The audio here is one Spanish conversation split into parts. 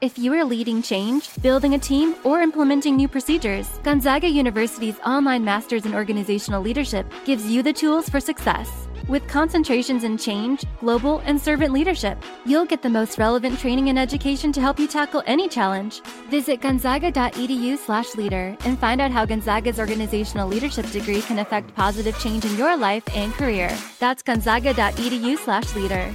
If you are leading change, building a team, or implementing new procedures, Gonzaga University's online Masters in Organizational Leadership gives you the tools for success. With concentrations in change, global, and servant leadership, you'll get the most relevant training and education to help you tackle any challenge. Visit gonzaga.edu/leader and find out how Gonzaga's organizational leadership degree can affect positive change in your life and career. That's gonzaga.edu/leader.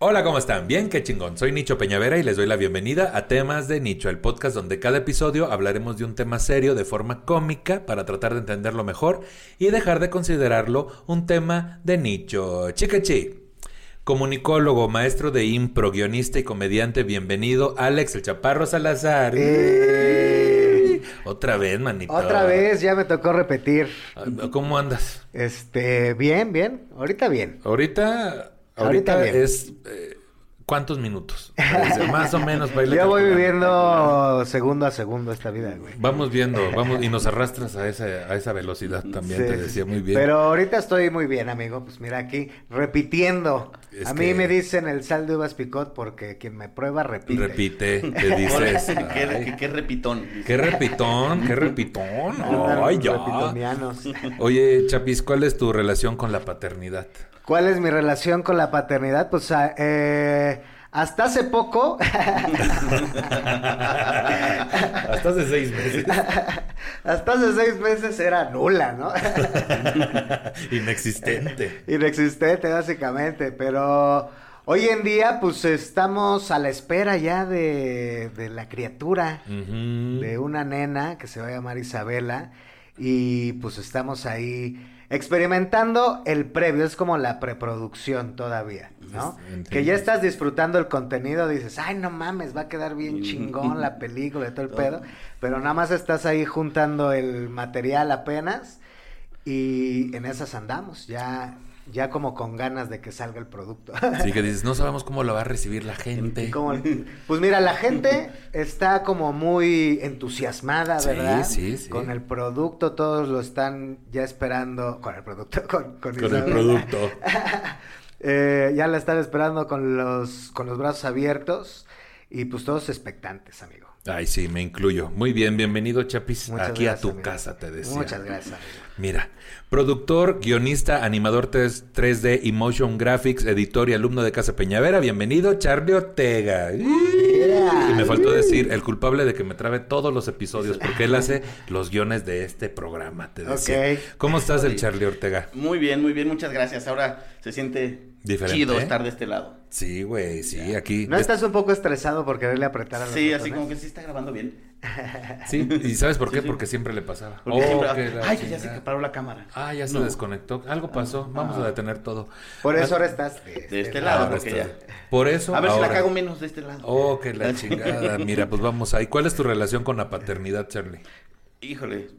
Hola, ¿cómo están? Bien, qué chingón. Soy Nicho Peñavera y les doy la bienvenida a Temas de Nicho, el podcast donde cada episodio hablaremos de un tema serio de forma cómica para tratar de entenderlo mejor y dejar de considerarlo un tema de nicho. Chicachi. Comunicólogo, maestro de impro, guionista y comediante, bienvenido, Alex el Chaparro Salazar. Eh. Otra vez, manito. Otra vez, ya me tocó repetir. ¿Cómo andas? Este, bien, bien. Ahorita bien. Ahorita, ahorita, Ahorita bien. es eh, ¿cuántos minutos? Más o menos para irle Yo voy viviendo segundo a segundo esta vida, güey. Vamos viendo, vamos y nos arrastras a esa, a esa velocidad también, Sí, te decía muy bien. Pero ahorita estoy muy bien, amigo. Pues mira aquí, repitiendo. Es a mí me dicen el sal de uvas picot porque quien me prueba repite. Repite, te dices. qué, ay, qué- qué repitón. qué repitón, qué repitón. Ay, ya. repitonianos. Oye, Chapis, ¿cuál es tu relación con la paternidad? ¿Cuál es mi relación con la paternidad? Pues ah, eh, hasta hace poco, Hasta hace seis meses. hasta hace seis meses era nula, ¿no? Inexistente. Inexistente, básicamente, pero hoy en día, pues estamos a la espera ya de, de la criatura, de una nena que se va a llamar Isabela, y pues estamos ahí experimentando el previo, es como la preproducción todavía, ¿no? Entiendo. Que ya estás disfrutando el contenido, dices, ay, no mames, va a quedar bien chingón la película y todo el pedo, pero nada más estás ahí juntando el material apenas. Y en esas andamos, ya, ya como con ganas de que salga el producto. Sí, que dices, no sabemos cómo lo va a recibir la gente. Pues mira, la gente está como muy entusiasmada, Sí, ¿verdad? sí, sí. Con el producto, todos lo están ya esperando. Con el producto, con, con Con el producto. Eh, ya la están esperando con los, con los brazos abiertos y pues todos expectantes, amigo. Ay, sí, me incluyo. Muy bien, bienvenido, Chapis. Muchas aquí a tu amigo. casa, te decía. Muchas gracias. Mira, productor, guionista, animador 3, 3D y motion graphics, editor y alumno de Casa Peñavera. Bienvenido, Charlie Ortega. Yeah. Y me faltó decir, el culpable de que me trabe todos los episodios, porque él hace los guiones de este programa, te decía. Ok. ¿Cómo estás, el Charlie Ortega? Muy bien, muy bien, muchas gracias. Ahora se siente Diferente, chido ¿eh? estar de este lado. Sí, güey, sí, aquí. ¿No estás un poco estresado por quererle apretar a los Sí, así como que sí está grabando bien. Sí, ¿y sabes por qué? Sí, sí. Porque siempre le pasaba. Oh, siempre- que la Ay, que ya se paró la cámara. Ah, ya se No. desconectó. Algo pasó. Vamos a detener todo. Por eso ahora estás de, De este lado, Ahora porque ya. Por eso. A ver si ahora- la cago menos de este lado. Oh, que la chingada. Mira, pues vamos ahí. ¿Cuál es tu relación con la paternidad, Charlie? Híjole,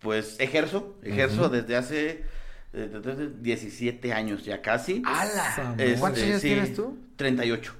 pues ejerzo, ejerzo desde hace desde 17 años ya casi. ¡Hala! Este, ¿Cuántos años sí, tienes tú? 38.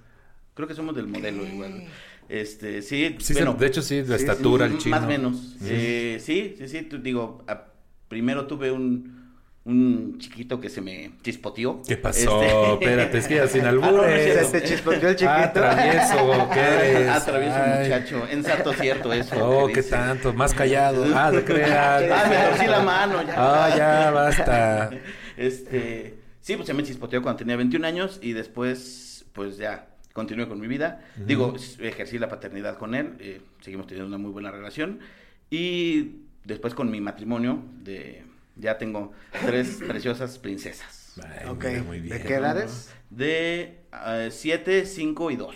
Creo que somos del modelo igual. Este, sí, Sí, bueno, de hecho, sí, de sí, estatura, el chino. Más o menos. Eh, sí, sí, sí, tú- digo, a- primero tuve un, un chiquito que se me chispoteó. ¿Qué pasó? Este- Espérate, es que ya sin Ah, no, no es albures. Se te chispoteó el chiquito. Ah, travieso, ¿qué eres? Ah, travieso Ay. muchacho. En santo cierto eso. Oh, qué dice. tanto. Más callado. Ah, de Ah, crear. me torcí la mano. Ya. Ah, ya, basta. Este, sí, pues se me chispoteó cuando tenía 21 años y después, pues ya, continué con mi vida. Digo, ejercí la paternidad con él, eh, seguimos teniendo una muy buena relación. Y después con mi matrimonio, de, ya tengo tres preciosas princesas. Ay, Ok, mira, muy bien. ¿de qué edades? De 7, 5 y 2.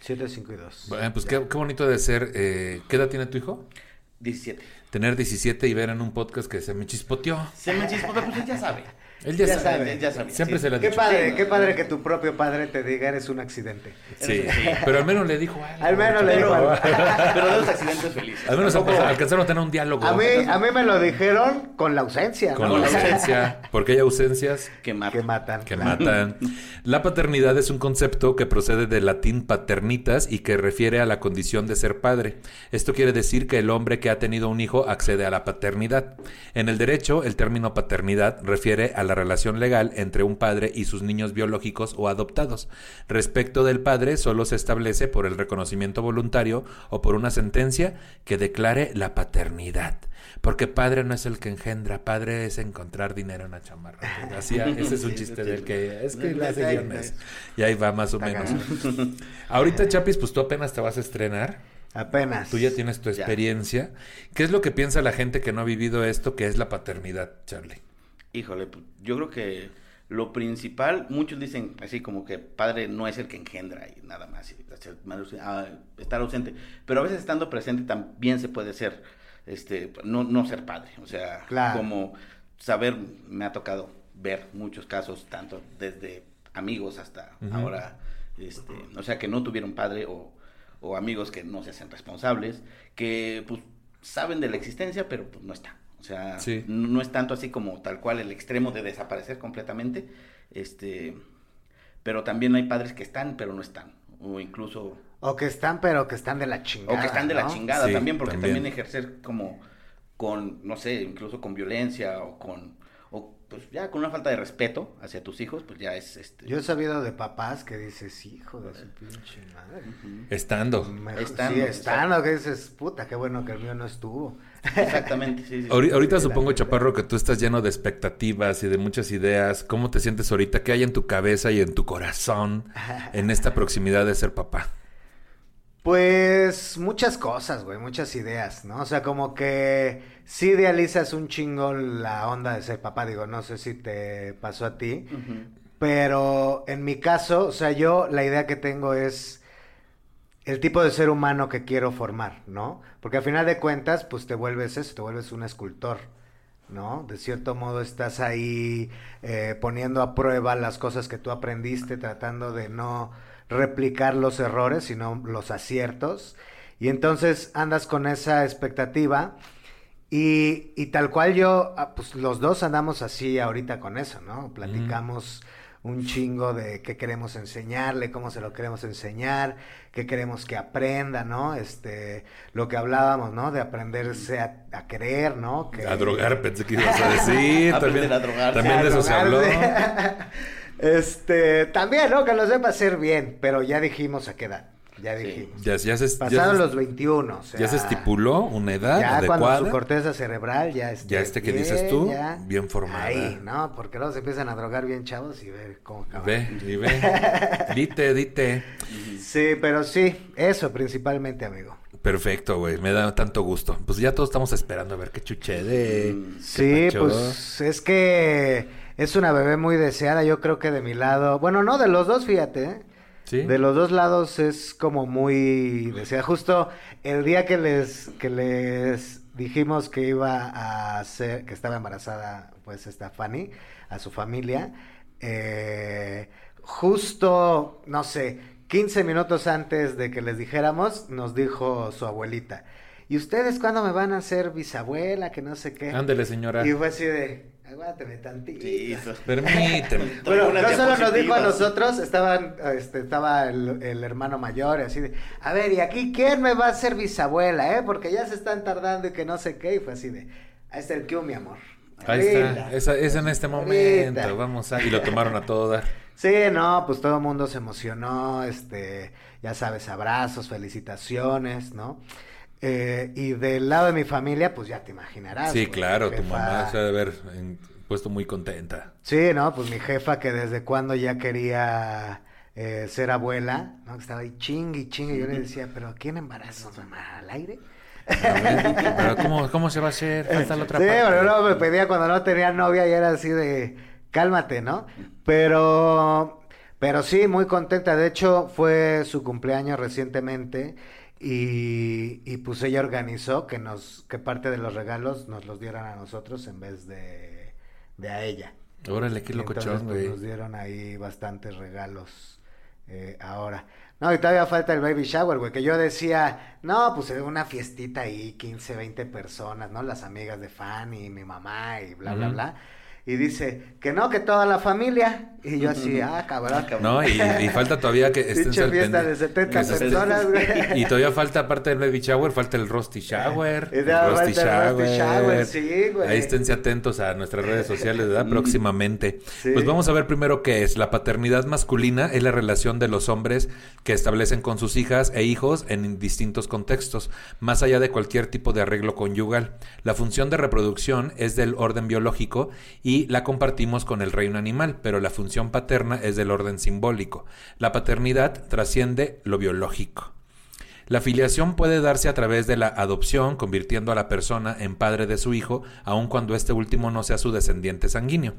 7, 5 y 2. Bueno, pues qué, qué bonito de ser. eh, ¿Qué edad tiene tu hijo? 17. tener 17 y ver en un podcast que se me chispoteó. Se me chispoteó, pues ya sabe. Él ya, Ya sabe. sabe. Él ya sabía, Siempre sí. se lo ha Qué dicho. padre, qué padre que tu propio padre te diga eres un accidente. Sí, pero al menos le dijo algo. Al menos le dijo algo. pero de los accidentes felices. Al menos Tampoco- alcanzaron a tener un diálogo. A mí, a mí me lo dijeron con la ausencia, Con ¿no? la ausencia, porque hay ausencias que mata. Que matan. que claro. matan. La paternidad es un concepto que procede del latín paternitas y que refiere a la condición de ser padre. Esto quiere decir que el hombre que ha tenido un hijo accede a la paternidad. En el derecho, el término paternidad refiere a la relación legal entre un padre y sus niños biológicos o adoptados. Respecto del padre, solo se establece por el reconocimiento voluntario o por una sentencia que declare la paternidad. Porque padre no es el que engendra, padre es encontrar dinero en la chamarra. Así, ese es un chiste del que es que no, guiones. Y ahí va más o menos. Ahorita, Chapis, pues tú apenas te vas a estrenar. Apenas. Tú ya tienes tu Ya. experiencia. ¿Qué es lo que piensa la gente que no ha vivido esto, que es la paternidad, Charlie? Híjole, pues, yo creo que lo principal, muchos dicen así como que padre no es el que engendra y nada más, ah, estar ausente, pero a veces estando presente también se puede ser, este, no, no ser padre, o sea, Claro. como saber, me ha tocado ver muchos casos, tanto desde amigos hasta ahora, este, o sea, que no tuvieron padre o, o amigos que no se hacen responsables, que pues saben de la existencia, pero pues no están. O sea, Sí. no, no es tanto así como tal cual el extremo de desaparecer completamente, este, pero también hay padres que están, pero no están, o incluso, O que están, pero que están de la chingada. o que están de la chingada Sí, también, porque también. también. ejercer como con, no sé, incluso con violencia o con, o pues ya con una falta de respeto hacia tus hijos, pues ya es, este, Yo he sabido de papás que dices, hijo de su pinche madre. Estando. Mejor- Estando, sí, estando, que dices, puta, qué bueno que el mío no estuvo. Exactamente, sí, sí, sí. Ahori- Ahorita Sí, supongo. Chaparro, que tú estás lleno de expectativas y de muchas ideas. ¿Cómo te sientes ahorita? ¿Qué hay en tu cabeza y en tu corazón en esta proximidad de ser papá? Pues muchas cosas, güey, muchas ideas, ¿no? O sea, como que sí idealizas un chingo la onda de ser papá, digo, no sé si te pasó a ti, pero en mi caso, o sea, yo la idea que tengo es el tipo de ser humano que quiero formar, ¿no? Porque al final de cuentas, pues te vuelves eso, te vuelves un escultor, ¿no? De cierto modo estás ahí eh, poniendo a prueba las cosas que tú aprendiste, tratando de no replicar los errores, sino los aciertos. Y entonces andas con esa expectativa y, y tal cual yo, ah, pues los dos andamos así ahorita con eso, ¿no? Platicamos un chingo de qué queremos enseñarle, cómo se lo queremos enseñar, qué queremos que aprenda, ¿no? Este, lo que hablábamos, ¿no? De aprenderse a, a querer, ¿no? Que, A drogar, pensé que ibas a decir. Aprender también, a drogarse. También de eso se habló. este, también, ¿no? Que lo sepa hacer bien, pero ya dijimos a qué edad, ya Sí. dijimos. Ya, ya se, ya Pasaron se- los 21, o sea, ya se estipuló una edad ya cuando su corteza cerebral ya esté Ya este que bien, dices tú, ya bien formada. Ahí, ¿no? Porque luego se empiezan a drogar bien chavos y ver cómo acaban. Ve, y ve. Dite, dite. Sí, pero sí, eso principalmente, amigo. Perfecto, güey. Me da tanto gusto. Pues ya todos estamos esperando a ver qué chuchede. Mm, qué Sí, pues es que es una bebé muy deseada, yo creo que de mi lado, bueno, no, de los dos, fíjate, ¿eh? Sí. De los dos lados es como muy deseada. Justo el día que les, que les dijimos que iba a ser, que estaba embarazada, pues esta Fanny, a su familia, eh, justo, no sé, 15 minutos antes de que les dijéramos, nos dijo su abuelita. ¿Y ustedes cuándo me van a hacer bisabuela? Que no sé qué. Ándele, señora. Y fue así de, aguántame tantito. Sí. Permíteme. Bueno, no solo nos dijo a nosotros, estaban, este, estaba el, el hermano mayor y así de, a ver, ¿y aquí quién me va a ser bisabuela, eh? Porque ya se están tardando y que no sé qué, y fue así de, ahí está el Q, mi amor. Ahí está. Es, es en este Ahorita. momento. Vamos a. Y lo tomaron a todo dar. Sí, no, pues todo el mundo se emocionó, este, ya sabes, abrazos, felicitaciones, ¿no? Eh, y del lado de mi familia, pues ya te imaginarás. Sí, pues, claro. Tu mamá se ha de haber puesto muy contenta. Sí, no, pues mi jefa que desde cuando ya quería eh, ser abuela, ¿no? Que estaba ahí chingue y chingue. Yo le decía, ¿pero quién embarazas, mamá? ¿Al aire? Pero ¿cómo, ¿cómo se va a hacer? Falta la otra sí, parte. pero luego me pedía cuando no tenía novia y era así de, cálmate, ¿no? Pero, pero sí, muy contenta. De hecho, fue su cumpleaños recientemente Y, y pues ella organizó que nos que parte de los regalos nos los dieran a nosotros en vez de, de a ella. Órale, qué locochón, pues, güey. nos dieron ahí bastantes regalos eh, ahora. No, y todavía falta el baby shower, güey, que yo decía, no, pues es una fiestita ahí, 15, 20 personas, ¿no? Las amigas de Fanny, mi mamá y bla, bla, bla. Y dice, que no, que toda la familia. Y yo así, ah, cabrón. No, y, y falta todavía que estén al fiesta de 70 que se- personas, güey. Y todavía falta, aparte del baby shower, falta el rusty shower. Y el rusty shower, sí, güey. Ahí esténse atentos a nuestras redes sociales, ¿verdad? Próximamente. Sí. Pues vamos a ver primero qué es. La paternidad masculina es la relación de los hombres que establecen con sus hijas e hijos en distintos contextos, más allá de cualquier tipo de arreglo conyugal. La función de reproducción es del orden biológico y la compartimos con el reino animal, pero la función paterna es del orden simbólico. La paternidad trasciende lo biológico. La filiación puede darse a través de la adopción, convirtiendo a la persona en padre de su hijo, aun cuando este último no sea su descendiente sanguíneo.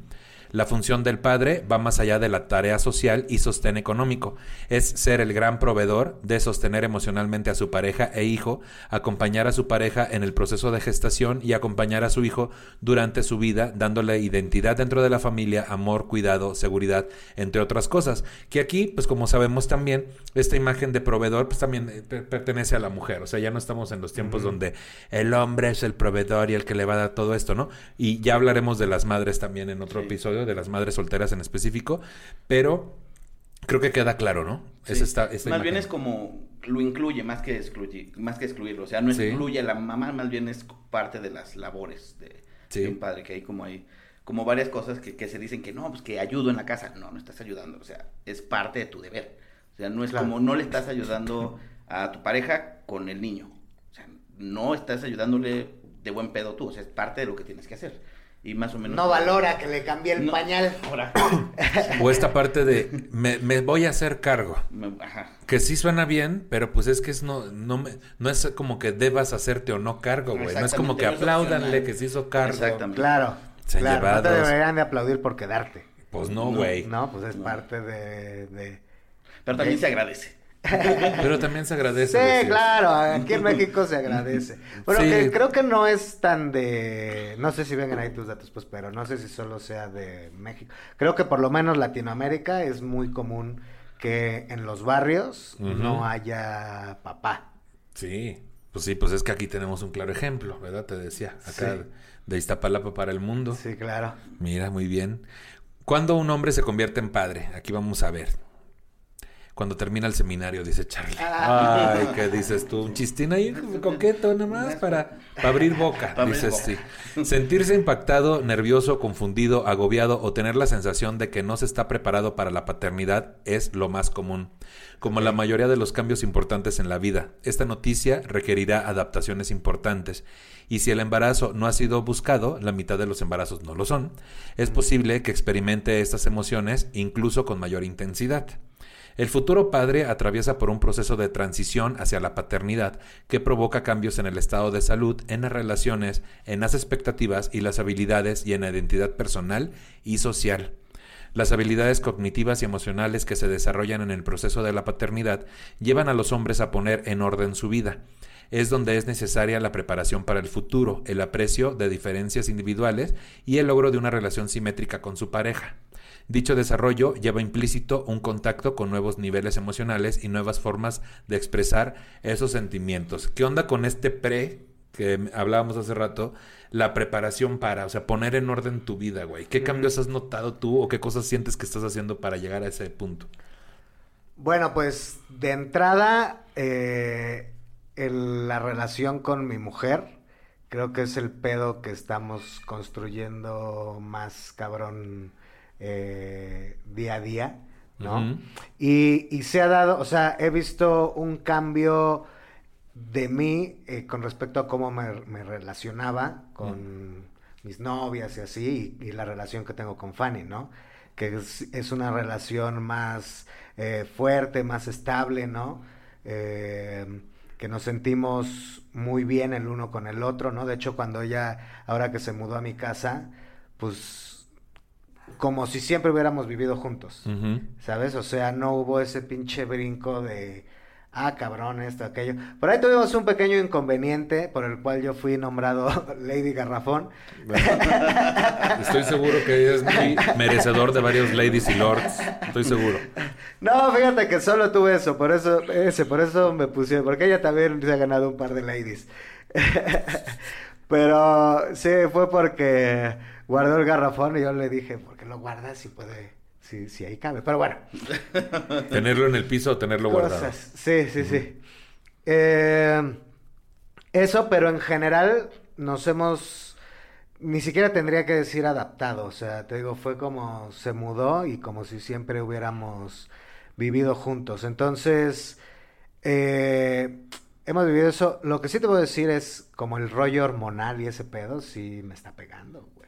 La función del padre va más allá de la tarea social y sostén económico. Es ser el gran proveedor de sostener emocionalmente a su pareja e hijo, acompañar a su pareja en el proceso de gestación y acompañar a su hijo durante su vida, dándole identidad dentro de la familia, amor, cuidado, seguridad, entre otras cosas. Que aquí, pues como sabemos también, esta imagen de proveedor, pues también eh, per- pertenece a la mujer. O sea, ya no estamos en los tiempos donde el hombre es el proveedor y el que le va a dar todo esto, ¿no? Y ya hablaremos de las madres también en otro Sí. episodio, de las madres solteras en específico, pero creo que queda claro, ¿no? Sí. Es esta, esta más bien es como lo incluye más que excluye, más que excluirlo. O sea, no Sí. excluye a la mamá, más bien es parte de las labores de, Sí. de un padre, que hay como hay como varias cosas que, que se dicen que no, pues que ayudo en la casa. No, no estás ayudando. O sea, es parte de tu deber. O sea, no es Claro. como no le estás ayudando a tu pareja con el niño. O sea, no estás ayudándole de buen pedo tú. O sea, es parte de lo que tienes que hacer. Y más o menos. No valora que le cambié el No. pañal. Ahora. O esta parte de me, me voy a hacer cargo. me- Ajá. Que sí suena bien, pero pues es que es no, no, me- no es como que debas hacerte o no cargo, güey. No es como que no apláudanle opcional. que se hizo cargo. Exactamente. Claro. Se claro, no te llevados. deberían de aplaudir por quedarte. Pues no, No, güey. No, pues es No. parte de... de- Pero también se agradece. Pero también se agradece. Sí, decir. claro, aquí en México se agradece. Bueno, Sí. que creo que no es tan de... No sé si vengan ahí tus datos, pues, pero no sé si solo sea de México. Creo que por lo menos Latinoamérica es muy común que en los barrios no haya papá. Sí, pues sí, pues es que aquí tenemos un claro ejemplo, ¿verdad? Te decía, acá Sí. de Iztapalapa para el mundo. Sí, claro. Mira, muy bien. ¿Cuándo un hombre se convierte en padre? Aquí vamos a ver. Cuando termina el seminario, dice Charlie. Ah. Ay, ¿qué dices tú? Un chistín ahí coqueto nada más para, para abrir boca, Para abrir dices boca. sí. Sentirse impactado, nervioso, confundido, agobiado o tener la sensación de que no se está preparado para la paternidad es lo más común. Como la mayoría de los cambios importantes en la vida, esta noticia requerirá adaptaciones importantes. Y si el embarazo no ha sido buscado, la mitad de los embarazos no lo son, es posible que experimente estas emociones incluso con mayor intensidad. El futuro padre atraviesa por un proceso de transición hacia la paternidad que provoca cambios en el estado de salud, en las relaciones, en las expectativas y las habilidades y en la identidad personal y social. Las habilidades cognitivas y emocionales que se desarrollan en el proceso de la paternidad llevan a los hombres a poner en orden su vida. Es donde es necesaria la preparación para el futuro, el aprecio de diferencias individuales y el logro de una relación simétrica con su pareja. Dicho desarrollo lleva implícito un contacto con nuevos niveles emocionales y nuevas formas de expresar esos sentimientos. ¿Qué onda con este pre que hablábamos hace rato? La preparación para, o sea, poner en orden tu vida, güey. ¿Qué cambios has notado tú o qué cosas sientes que estás haciendo para llegar a ese punto? Bueno, pues de entrada, eh, el- la relación con mi mujer, creo que es el pedo que estamos construyendo más cabrón eh, día a día, ¿no? Y, y se ha dado, o sea, he visto un cambio de mí eh, con respecto a cómo me, me relacionaba con mis novias y así, y, y la relación que tengo con Fanny, ¿no? Que es, es una relación más eh, fuerte, más estable, ¿no? Eh, que nos sentimos muy bien el uno con el otro, ¿no? De hecho, cuando ella, ahora que se mudó a mi casa, pues como si siempre hubiéramos vivido juntos. ¿Sabes? O sea, no hubo ese pinche brinco de, ah, cabrón, esto, aquello. Por ahí tuvimos un pequeño inconveniente por el cual yo fui nombrado Lady Garrafón. Estoy seguro que es muy merecedor de varios ladies y lords. Estoy seguro. No, fíjate que solo tuve eso, por eso, ese, por eso me puse, porque ella también se ha ganado un par de ladies. Pero sí, fue porque guardó el garrafón y yo le dije, ¿por qué lo guardas si puede, si, si ahí cabe? Pero bueno. Tenerlo en el piso o tenerlo guardado. Sí, sí, sí. Eh, eso, pero en general nos hemos, ni siquiera tendría que decir adaptado, o sea, te digo, fue como se mudó y como si siempre hubiéramos vivido juntos. Entonces, eh, hemos vivido eso. Lo que sí te puedo decir es como el rollo hormonal y ese pedo, sí me está pegando, güey.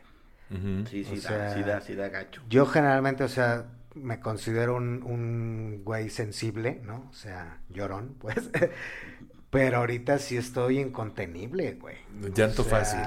Sí, sí, O da, sea, sí da, sí da gacho. Yo generalmente, o sea, me considero un, un güey sensible, ¿no? O sea, llorón, pues. Pero ahorita sí estoy incontenible, güey. Llanto O sea, fácil.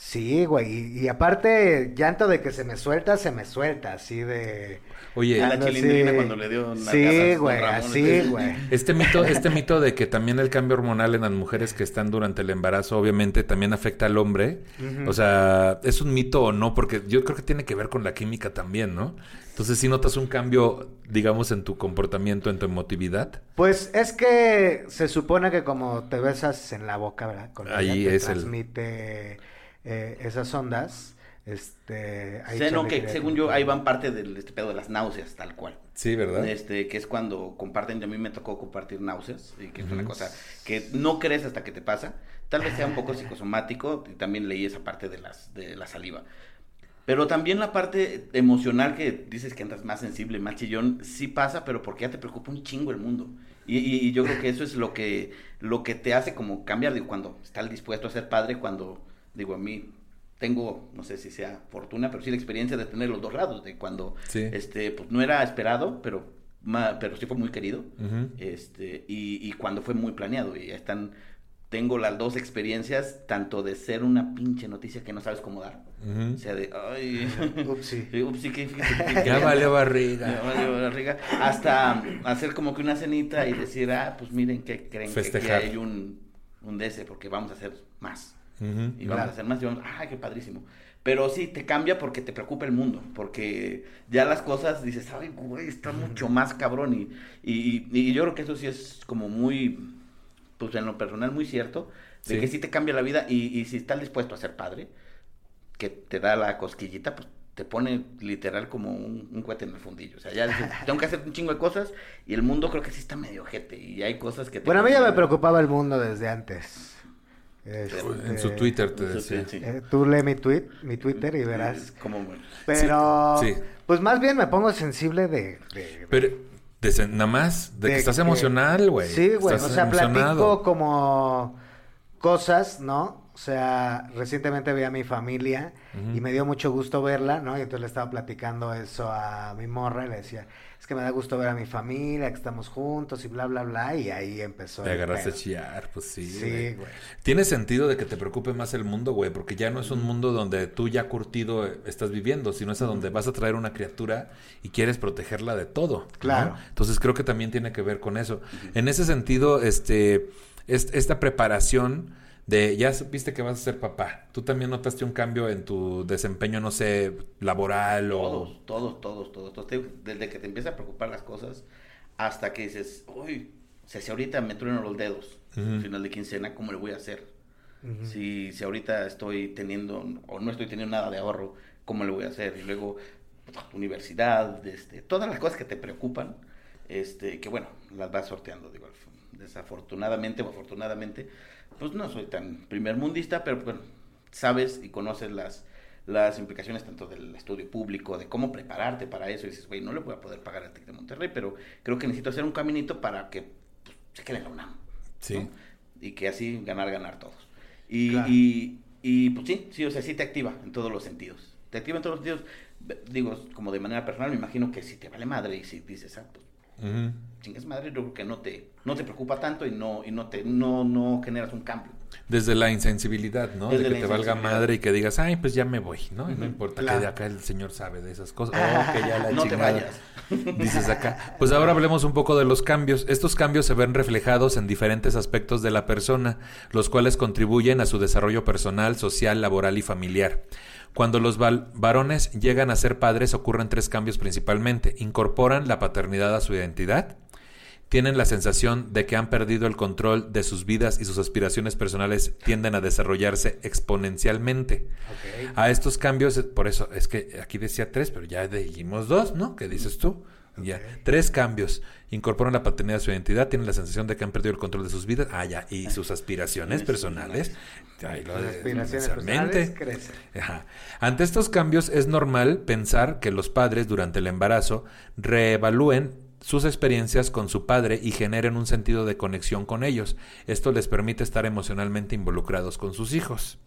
Sí, güey. Y, y aparte, llanto de que se me suelta, se me suelta, así de... Oye, la ando chilindrina cuando le dio nalgazos Sí, güey, Ramón, así, entonces- güey. Este mito, este mito de que también el cambio hormonal en las mujeres que están durante el embarazo, obviamente, también afecta al hombre. O sea, ¿es un mito o no? Porque yo creo que tiene que ver con la química también, ¿no? Entonces, si notas un cambio, digamos, en tu comportamiento, en tu emotividad. Pues es que se supone que como te besas en la boca, ¿verdad? Con Ahí es el- transmite eh, esas ondas. Este, ahí O sea, no, Charlie que según yo, ahí van parte del este pedo de las náuseas, tal cual. Sí, ¿verdad? Este, que es cuando comparten, a mí me tocó compartir náuseas, y que es una cosa que no crees hasta que te pasa. Tal vez sea un poco psicosomático, y también leí esa parte de las de la saliva. Pero también la parte emocional que dices que andas más sensible, más chillón, sí pasa, pero porque ya te preocupa un chingo el mundo. Y, y- y yo creo que eso es lo que, lo que te hace como cambiar, digo, cuando estás dispuesto a ser padre, cuando, digo, a mí tengo, no sé si sea fortuna, pero sí la experiencia de tener los dos lados, de cuando, Sí. este, pues no era esperado, pero, ma- pero sí fue muy querido, este, y, y cuando fue muy planeado, y ya están, tengo las dos experiencias, tanto de ser una pinche noticia que no sabes cómo dar, o sea, de, ay, Upsi. Upsi, que Ya valió barriga. Ya valió barriga. Hasta hacer como que una cenita y decir, ah, pues miren que creen que aquí Festejar. hay un, un DC porque vamos a hacer más. Y vamos Claro. a hacer más y vamos, ah, qué padrísimo. Pero sí, te cambia porque te preocupa el mundo, porque ya las cosas dices, ay, güey, está mucho más cabrón. Y, y, y yo creo que eso sí es como muy, pues en lo personal, muy cierto, de Sí. que sí te cambia la vida y, y si estás dispuesto a ser padre, que te da la cosquillita, pues te pone literal como un, un cohete en el fundillo. O sea, ya dices, tengo que hacer un chingo de cosas y el mundo creo que sí está medio ojete y hay cosas que te... Bueno, a mí ya me preocupaba el mundo desde antes. En su Este, Twitter te decía. sí. eh, tú lee mi tweet, mi Twitter y verás. Como... Pero, sí. pues más bien me pongo sensible de... de- Pero, de nada más, de, que estás que- emocional, güey. Sí, güey. O sea, platico como cosas, ¿no? O sea, recientemente vi a mi familia y me dio mucho gusto verla, ¿no? Y entonces le estaba platicando eso a mi morra y le decía, es que me da gusto ver a mi familia, que estamos juntos y bla, bla, bla. Y ahí empezó. Te agarraste a chillar, pues sí. Sí, güey. güey. Tiene sentido de que te preocupe más el mundo, güey, porque ya no es un mundo donde tú ya curtido estás viviendo, sino es a donde vas a traer una criatura y quieres protegerla de todo. ¿no? Claro. Entonces creo que también tiene que ver con eso. En ese sentido, este, es- esta preparación de ya supiste que vas a ser papá. ¿Tú también notaste un cambio en tu desempeño, no sé, laboral o Todos, todos, todos, todos, todos. Te- Desde que te empieza a preocupar las cosas hasta que dices, uy, o sea, si ahorita me trueno los dedos, Ujú. final de quincena, ¿cómo le voy a hacer? Si, si ahorita estoy teniendo o no estoy teniendo nada de ahorro, ¿cómo le voy a hacer? Y luego, pues, universidad, este, todas las cosas que te preocupan, este, que bueno, las vas sorteando, digo, desafortunadamente o afortunadamente, pues no soy tan primer mundista, pero bueno, sabes y conoces las, las implicaciones tanto del estudio público, de cómo prepararte para eso, y dices, güey, no le voy a poder pagar al TEC de Monterrey, pero creo que necesito hacer un caminito para que pues, se quede en la UNAM. Sí. ¿no? Y que así ganar, ganar todos. Y, Claro. y, y, pues sí, sí, o sea, sí te activa en todos los sentidos. Te activa en todos los sentidos. Digo, como de manera personal, me imagino que si te vale madre y si dices, ah, pues Ujú. chingas madre, yo creo que no te, no te preocupa tanto y no, y no te, no, no generas un cambio. Desde la insensibilidad, ¿no? Desde de que te valga madre y que digas, ay, pues ya me voy, ¿no? Y no importa Claro. que de acá el señor sabe de esas cosas. Oh, que ya la No te vayas. Dices acá. Pues ahora hablemos un poco de los cambios. Estos cambios se ven reflejados en diferentes aspectos de la persona, los cuales contribuyen a su desarrollo personal, social, laboral y familiar. Cuando los varones llegan a ser padres ocurren tres cambios principalmente. Incorporan la paternidad a su identidad, tienen la sensación de que han perdido el control de sus vidas y sus aspiraciones personales tienden a desarrollarse exponencialmente. A estos cambios, por eso es que aquí decía tres, pero ya dijimos dos, ¿no? ¿Qué dices tú? Ya, tres cambios. Incorporan la paternidad a su identidad, tienen la sensación de que han perdido el control de sus vidas, ah, ya, y sus aspiraciones personales. Ahí lo Las de- aspiraciones personales crecen. Ajá. Ante estos cambios es normal pensar que los padres durante el embarazo reevalúen sus experiencias con su padre y generen un sentido de conexión con ellos. Esto les permite estar emocionalmente involucrados con sus hijos.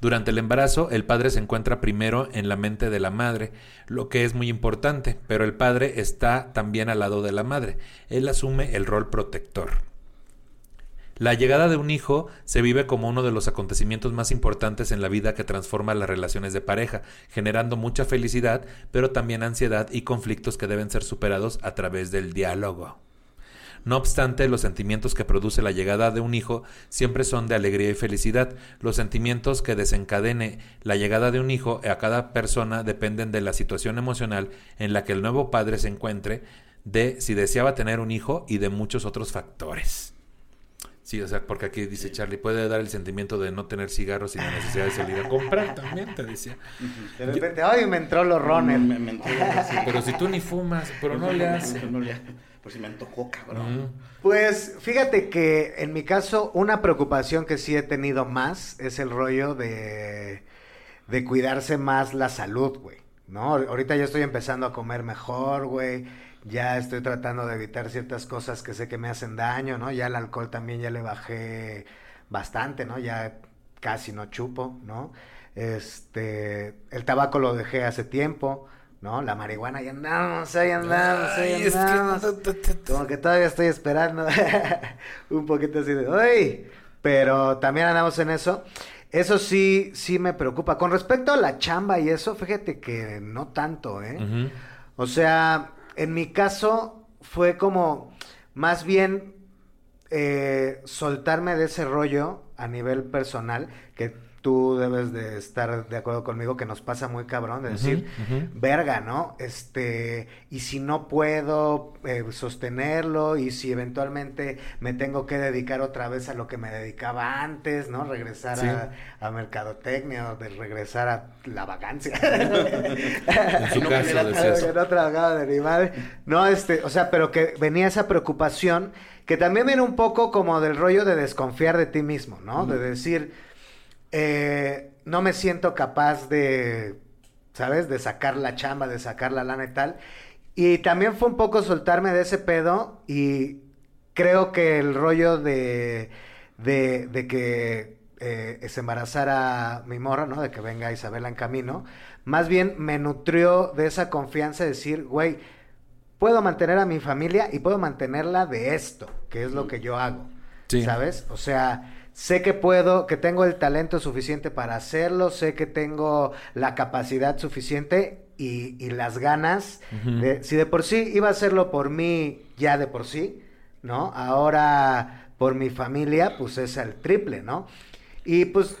Durante el embarazo, el padre se encuentra primero en la mente de la madre, lo que es muy importante, pero el padre está también al lado de la madre. Él asume el rol protector. La llegada de un hijo se vive como uno de los acontecimientos más importantes en la vida que transforma las relaciones de pareja, generando mucha felicidad, pero también ansiedad y conflictos que deben ser superados a través del diálogo. No obstante, los sentimientos que produce la llegada de un hijo siempre son de alegría y felicidad. Los sentimientos que desencadene la llegada de un hijo a cada persona dependen de la situación emocional en la que el nuevo padre se encuentre, de si deseaba tener un hijo y de muchos otros factores. Sí, o sea, porque aquí dice Charlie, puede dar el sentimiento de no tener cigarros sin la necesidad de salir a comprar también, te decía. De repente, ay, me entró los runner. Me, me entró. Pero si tú ni fumas, pero no le hace. No le hace. Por si me antojó, cabrón. Ujú. Pues fíjate que en mi caso una preocupación que sí he tenido más es el rollo de, de cuidarse más la salud, güey. ¿No? Ahorita ya estoy empezando a comer mejor, güey. Ya estoy tratando de evitar ciertas cosas que sé que me hacen daño, ¿no? Ya el alcohol también ya le bajé bastante, ¿no? Ya casi no chupo, ¿no? Este, el tabaco lo dejé hace tiempo, ¿no? La marihuana ya andamos, ahí andamos, ahí Ay, es que- andamos. Como que todavía estoy esperando un poquito así de, ¡ay! Pero también andamos en eso. Eso sí, sí me preocupa. Con respecto a la chamba y eso, fíjate que no tanto, ¿eh? O sea, en mi caso fue como más bien eh, soltarme de ese rollo a nivel personal, que tú debes de estar de acuerdo conmigo, que nos pasa muy cabrón, de decir, verga, ¿no? Este, y si no puedo eh, sostenerlo, y si eventualmente me tengo que dedicar otra vez a lo que me dedicaba antes, ¿no? Regresar Sí. a, a mercadotecnia, o de regresar a la vacancia. En su No caso, decías. que no trabajaba de. No, este, o sea, pero que venía esa preocupación que también viene un poco como del rollo de desconfiar de ti mismo, ¿no? De decir, eh, no me siento capaz de, ¿sabes? De sacar la chamba, de sacar la lana y tal. Y también fue un poco soltarme de ese pedo y creo que el rollo de, de, de que eh, se embarazara mi morra, ¿no? De que venga Isabela en camino, más bien me nutrió de esa confianza de decir, güey, puedo mantener a mi familia y puedo mantenerla de esto, que es lo que yo hago, Sí. ¿sabes? O sea, sé que puedo, que tengo el talento suficiente para hacerlo, sé que tengo la capacidad suficiente y, y las ganas. De- si de por sí iba a hacerlo por mí, ya de por sí, ¿no? Ahora por mi familia, pues es el triple, ¿no? Y pues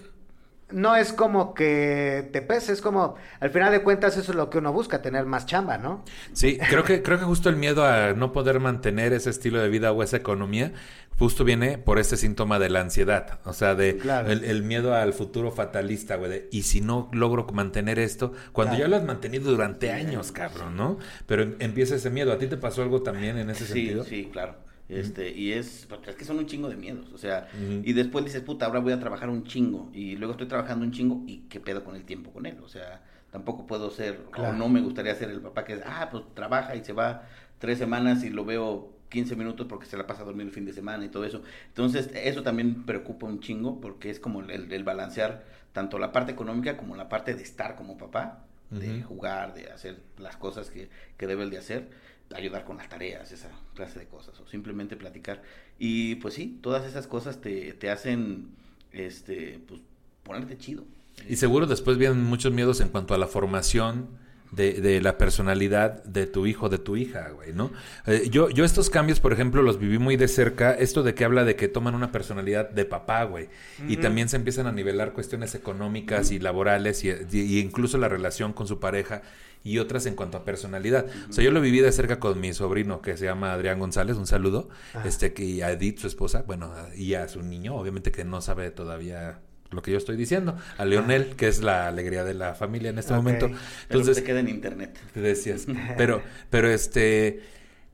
no es como que te pese, es como, al final de cuentas eso es lo que uno busca, tener más chamba, ¿no? Sí, creo que, creo que justo el miedo a no poder mantener ese estilo de vida o esa economía, justo viene por ese síntoma de la ansiedad. O sea, de Claro. el, el miedo al futuro fatalista, güey. de, y si no logro mantener esto, cuando Claro. ya lo has mantenido durante años, cabrón, ¿no? Pero em- empieza ese miedo. ¿A ti te pasó algo también en ese Sí, sentido? sí, claro. Este, y es, es que son un chingo de miedos, o sea, y después dices, puta, ahora voy a trabajar un chingo, y luego estoy trabajando un chingo, y qué pedo con el tiempo con él, o sea, tampoco puedo ser, Claro. o no me gustaría ser el papá que es, ah, pues trabaja y se va tres semanas y lo veo 15 minutos porque se la pasa a dormir el fin de semana y todo eso. Entonces, eso también preocupa un chingo, porque es como el, el balancear tanto la parte económica como la parte de estar como papá, de jugar, de hacer las cosas que, que debe el de hacer. Ayudar con las tareas, esa clase de cosas, o simplemente platicar. Y pues sí, todas esas cosas te, te hacen, este, pues, ponerte chido. Y seguro después vienen muchos miedos en cuanto a la formación de, de la personalidad de tu hijo, de tu hija, güey, ¿no? Eh, yo, yo estos cambios, por ejemplo, los viví muy de cerca. Esto de que habla de que toman una personalidad de papá, güey. Y también se empiezan a nivelar cuestiones económicas y laborales y, y incluso la relación con su pareja y otras en cuanto a personalidad. O sea, yo lo viví de cerca con mi sobrino que se llama Adrián González, un saludo, este que y a Edith, su esposa, bueno, y a su niño, obviamente que no sabe todavía lo que yo estoy diciendo, a Leonel, que es la alegría de la familia en este momento. Entonces, te queda en internet. te decías. Pero, pero este,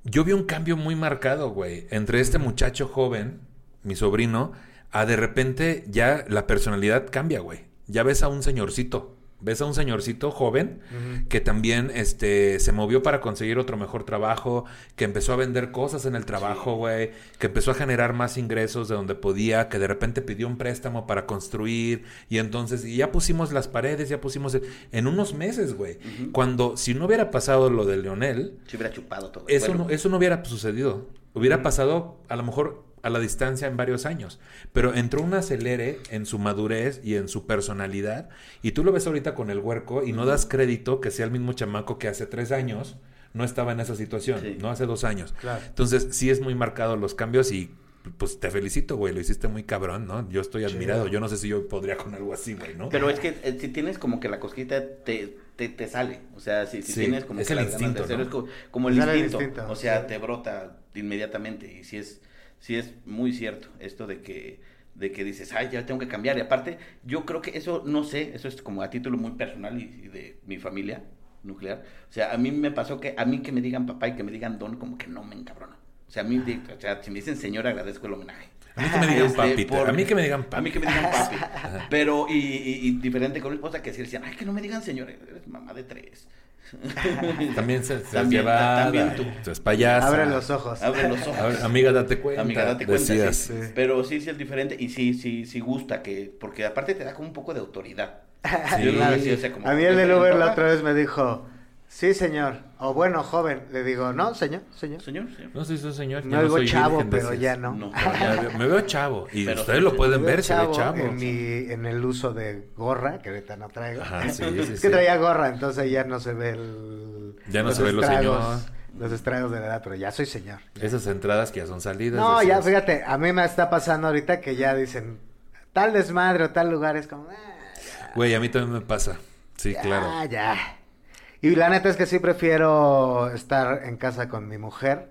yo vi un cambio muy marcado, güey, entre este muchacho joven, mi sobrino, a de repente ya la personalidad cambia, güey. Ya ves a un señorcito. Ves a un señorcito joven que también este, se movió para conseguir otro mejor trabajo, que empezó a vender cosas en el trabajo, güey, que empezó a generar más ingresos de donde podía, que de repente pidió un préstamo para construir y entonces y ya pusimos las paredes, ya pusimos en unos meses, güey. Cuando si no hubiera pasado lo de Leonel, Se hubiera chupado todo. eso Bueno, no, eso no hubiera sucedido. Hubiera pasado a lo mejor a la distancia en varios años. Pero entró un acelere en su madurez y en su personalidad. Y tú lo ves ahorita con el huerco y no das crédito que sea el mismo chamaco que hace tres años no estaba en esa situación, Sí. no hace dos años. Claro. Entonces sí es muy marcado los cambios y pues te felicito, güey, lo hiciste muy cabrón, ¿no? Yo estoy admirado, yo no sé si yo podría con algo así, güey, ¿no? Pero es que eh, si tienes como que la cosquita te, te, te sale. O sea, si, si Sí, tienes como es que el las ganas de instinto, ¿no? es como, como el instinto. instinto, O sea, sí. te brota inmediatamente. Y si es, sí es muy cierto esto de que, de que dices, ay, ya tengo que cambiar. Y aparte, yo creo que eso, no sé, eso es como a título muy personal y, y de mi familia nuclear. O sea, a mí me pasó que a mí que me digan papá y que me digan don, como que no me encabrona. O sea, a mí, de- o sea, si me dicen señor, agradezco el homenaje. A mí que me digan Este, papi, por- a mí que me digan papi. A mí que me digan papi. Pero, y, y- y diferente con mi esposa que sí decían, ay, que no me digan señor, eres mamá de tres. También se, se También- llevada, también tú. tú es payasa. Abre los ojos. Abre los ojos. Abre- amiga, date cuenta. Amiga, date cuenta. decías. sí. Sí. Pero sí, sí es diferente y sí, sí, sí gusta que, porque aparte te da como un poco de autoridad. Sí. Decía, o sea, como- A mí el del Uber la otra vez me dijo, sí, señor. O bueno, joven. Le digo, no, señor, señor. Señor, señor. No soy un señor. Me ya no oigo soy chavo, virgen, pero ya no. No. Ya veo- me veo chavo. Y Pero ustedes sí, lo pueden ver, se ve chavo. En, mi, en el uso de gorra, que ahorita no traigo. Ajá, sí, sí, es sí. que traía gorra, entonces ya no se ve el... Ya no se ve lo señor. Los estragos de la edad, pero ya soy señor. Esas entradas que ya son salidas. No, ya, fíjate, a mí me está pasando ahorita que ya dicen, tal desmadre o tal lugar, es como, ah, ya, Güey, a mí también me pasa. Sí, ya, claro. ya. Y la neta es que sí prefiero estar en casa con mi mujer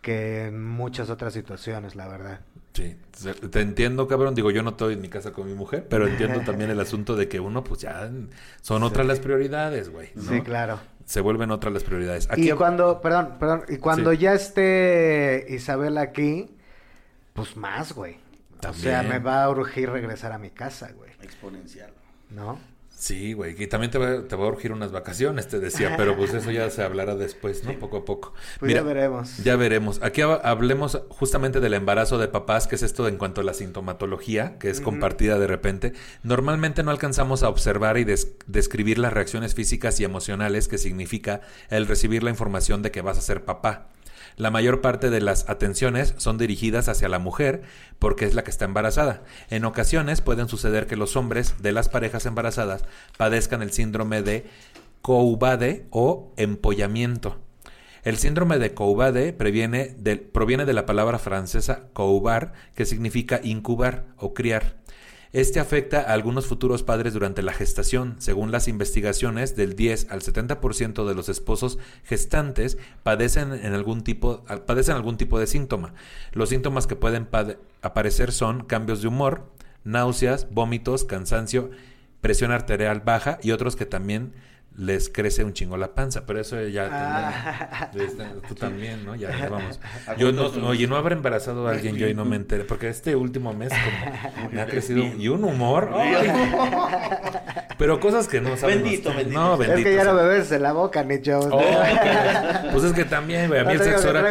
que en muchas otras situaciones, la verdad. Sí. Te entiendo, cabrón. Digo, yo no estoy en mi casa con mi mujer, pero entiendo también el asunto de que uno, pues ya son otras las prioridades, güey. ¿no? Sí, claro. Se vuelven otras las prioridades. Aquí Y cuando, perdón, perdón, y cuando Sí. ya esté Isabel aquí, pues más, güey. O sea, me va a urgir regresar a mi casa, güey. Exponencial. ¿No? Sí, güey, y también te va, te va a urgir unas vacaciones, te decía, pero pues eso ya se hablará después, ¿no? Poco a poco. Pues ya veremos. Ya veremos. Aquí hab- hablemos justamente del embarazo de papás, que es esto en cuanto a la sintomatología, que es compartida de repente. Normalmente no alcanzamos a observar y des- describir las reacciones físicas y emocionales que significa el recibir la información de que vas a ser papá. La mayor parte de las atenciones son dirigidas hacia la mujer porque es la que está embarazada. En ocasiones pueden suceder que los hombres de las parejas embarazadas padezcan el síndrome de Coubade o empollamiento. El síndrome de Coubade proviene de la palabra francesa coubar, que significa incubar o criar. Este afecta a algunos futuros padres durante la gestación. Según las investigaciones, del 10 al 70% de los esposos gestantes padecen, en algún tipo, padecen algún tipo de síntoma. Los síntomas que pueden aparecer son cambios de humor, náuseas, vómitos, cansancio, presión arterial baja y otros que también les crece un chingo la panza, pero eso ya Ah. también, este, tú también, ¿no? Ya, ya vamos. Yo no, oye, no habrá embarazado a alguien yo y no me enteré, porque este último mes como me ha crecido y un humor, ¡ay! pero cosas que no sabemos. Bendito, bendito. No, es bendito. que ya no de la boca, Nicho. Oh, pues es que también, güey, a mí No el sexo oral.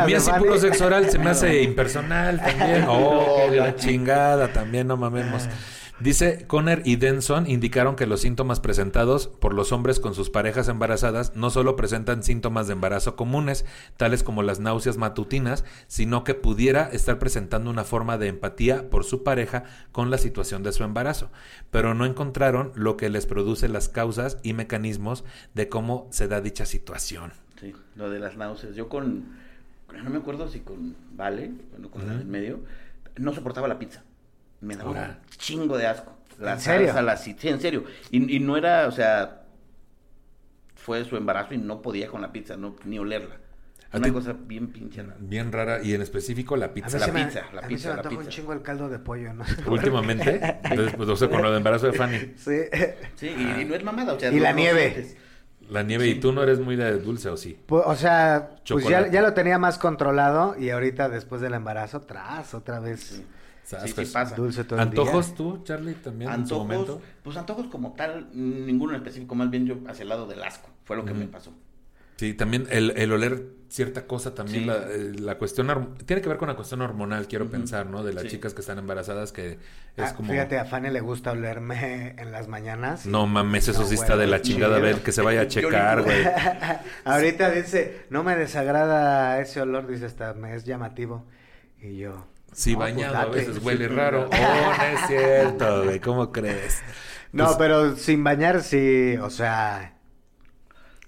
A mí así puro sexo oral se me hace impersonal también. Oh, la chingada también, no mamemos. Dice Conner y Denson indicaron que los síntomas presentados por los hombres con sus parejas embarazadas no solo presentan síntomas de embarazo comunes, tales como las náuseas matutinas, sino que pudiera estar presentando una forma de empatía por su pareja con la situación de su embarazo, pero no encontraron lo que les produce las causas y mecanismos de cómo se da dicha situación. Sí, lo de las náuseas. Yo con, no me acuerdo si con Vale, bueno, con del medio, no soportaba la pizza. Me daba Ahora. un chingo de asco. La ¿En serio? salsa, la sí, en serio. Y, y no era, o sea, fue su embarazo y no podía con la pizza, no, ni olerla. ¿A Una cosa bien pinche. Bien rara y en específico la pizza. la me- pizza, la a mí pizza, se me la un chingo el caldo de pollo, ¿no? Últimamente, entonces, pues, o sea, con lo de embarazo de Fanny. Sí. Sí, y, y no es mamada, o sea, Y no- la no nieve. sientes. La nieve, ¿y tú no eres muy de dulce o sí? Pues, o sea, pues ya, Chocolate. ya lo tenía más controlado y ahorita después del embarazo, tras, otra vez Sí, sí, sí pasa. dulce todo el ¿Antojos día. tú, Charlie, también en su Antojos, momento? pues antojos como tal, ninguno en específico, más bien yo hacia el lado del asco, fue lo que me pasó. Sí, también el, el oler cierta cosa, también Sí. la, eh, la cuestión, tiene que ver con la cuestión hormonal, quiero pensar, ¿no? De las Sí. chicas que están embarazadas, que es Ah, como... Fíjate, a Fanny le gusta olerme en las mañanas. No mames, eso No, sí güey, está de la chingada, a ver, que se vaya a checar, güey. Ahorita dice, no me desagrada ese olor, dice, hasta me es llamativo. Y yo... Sí, "No, pues bañado a date". veces huele raro. Oh, no es cierto, güey, ¿cómo crees? No, Pues- pero sin bañar sí, o sea...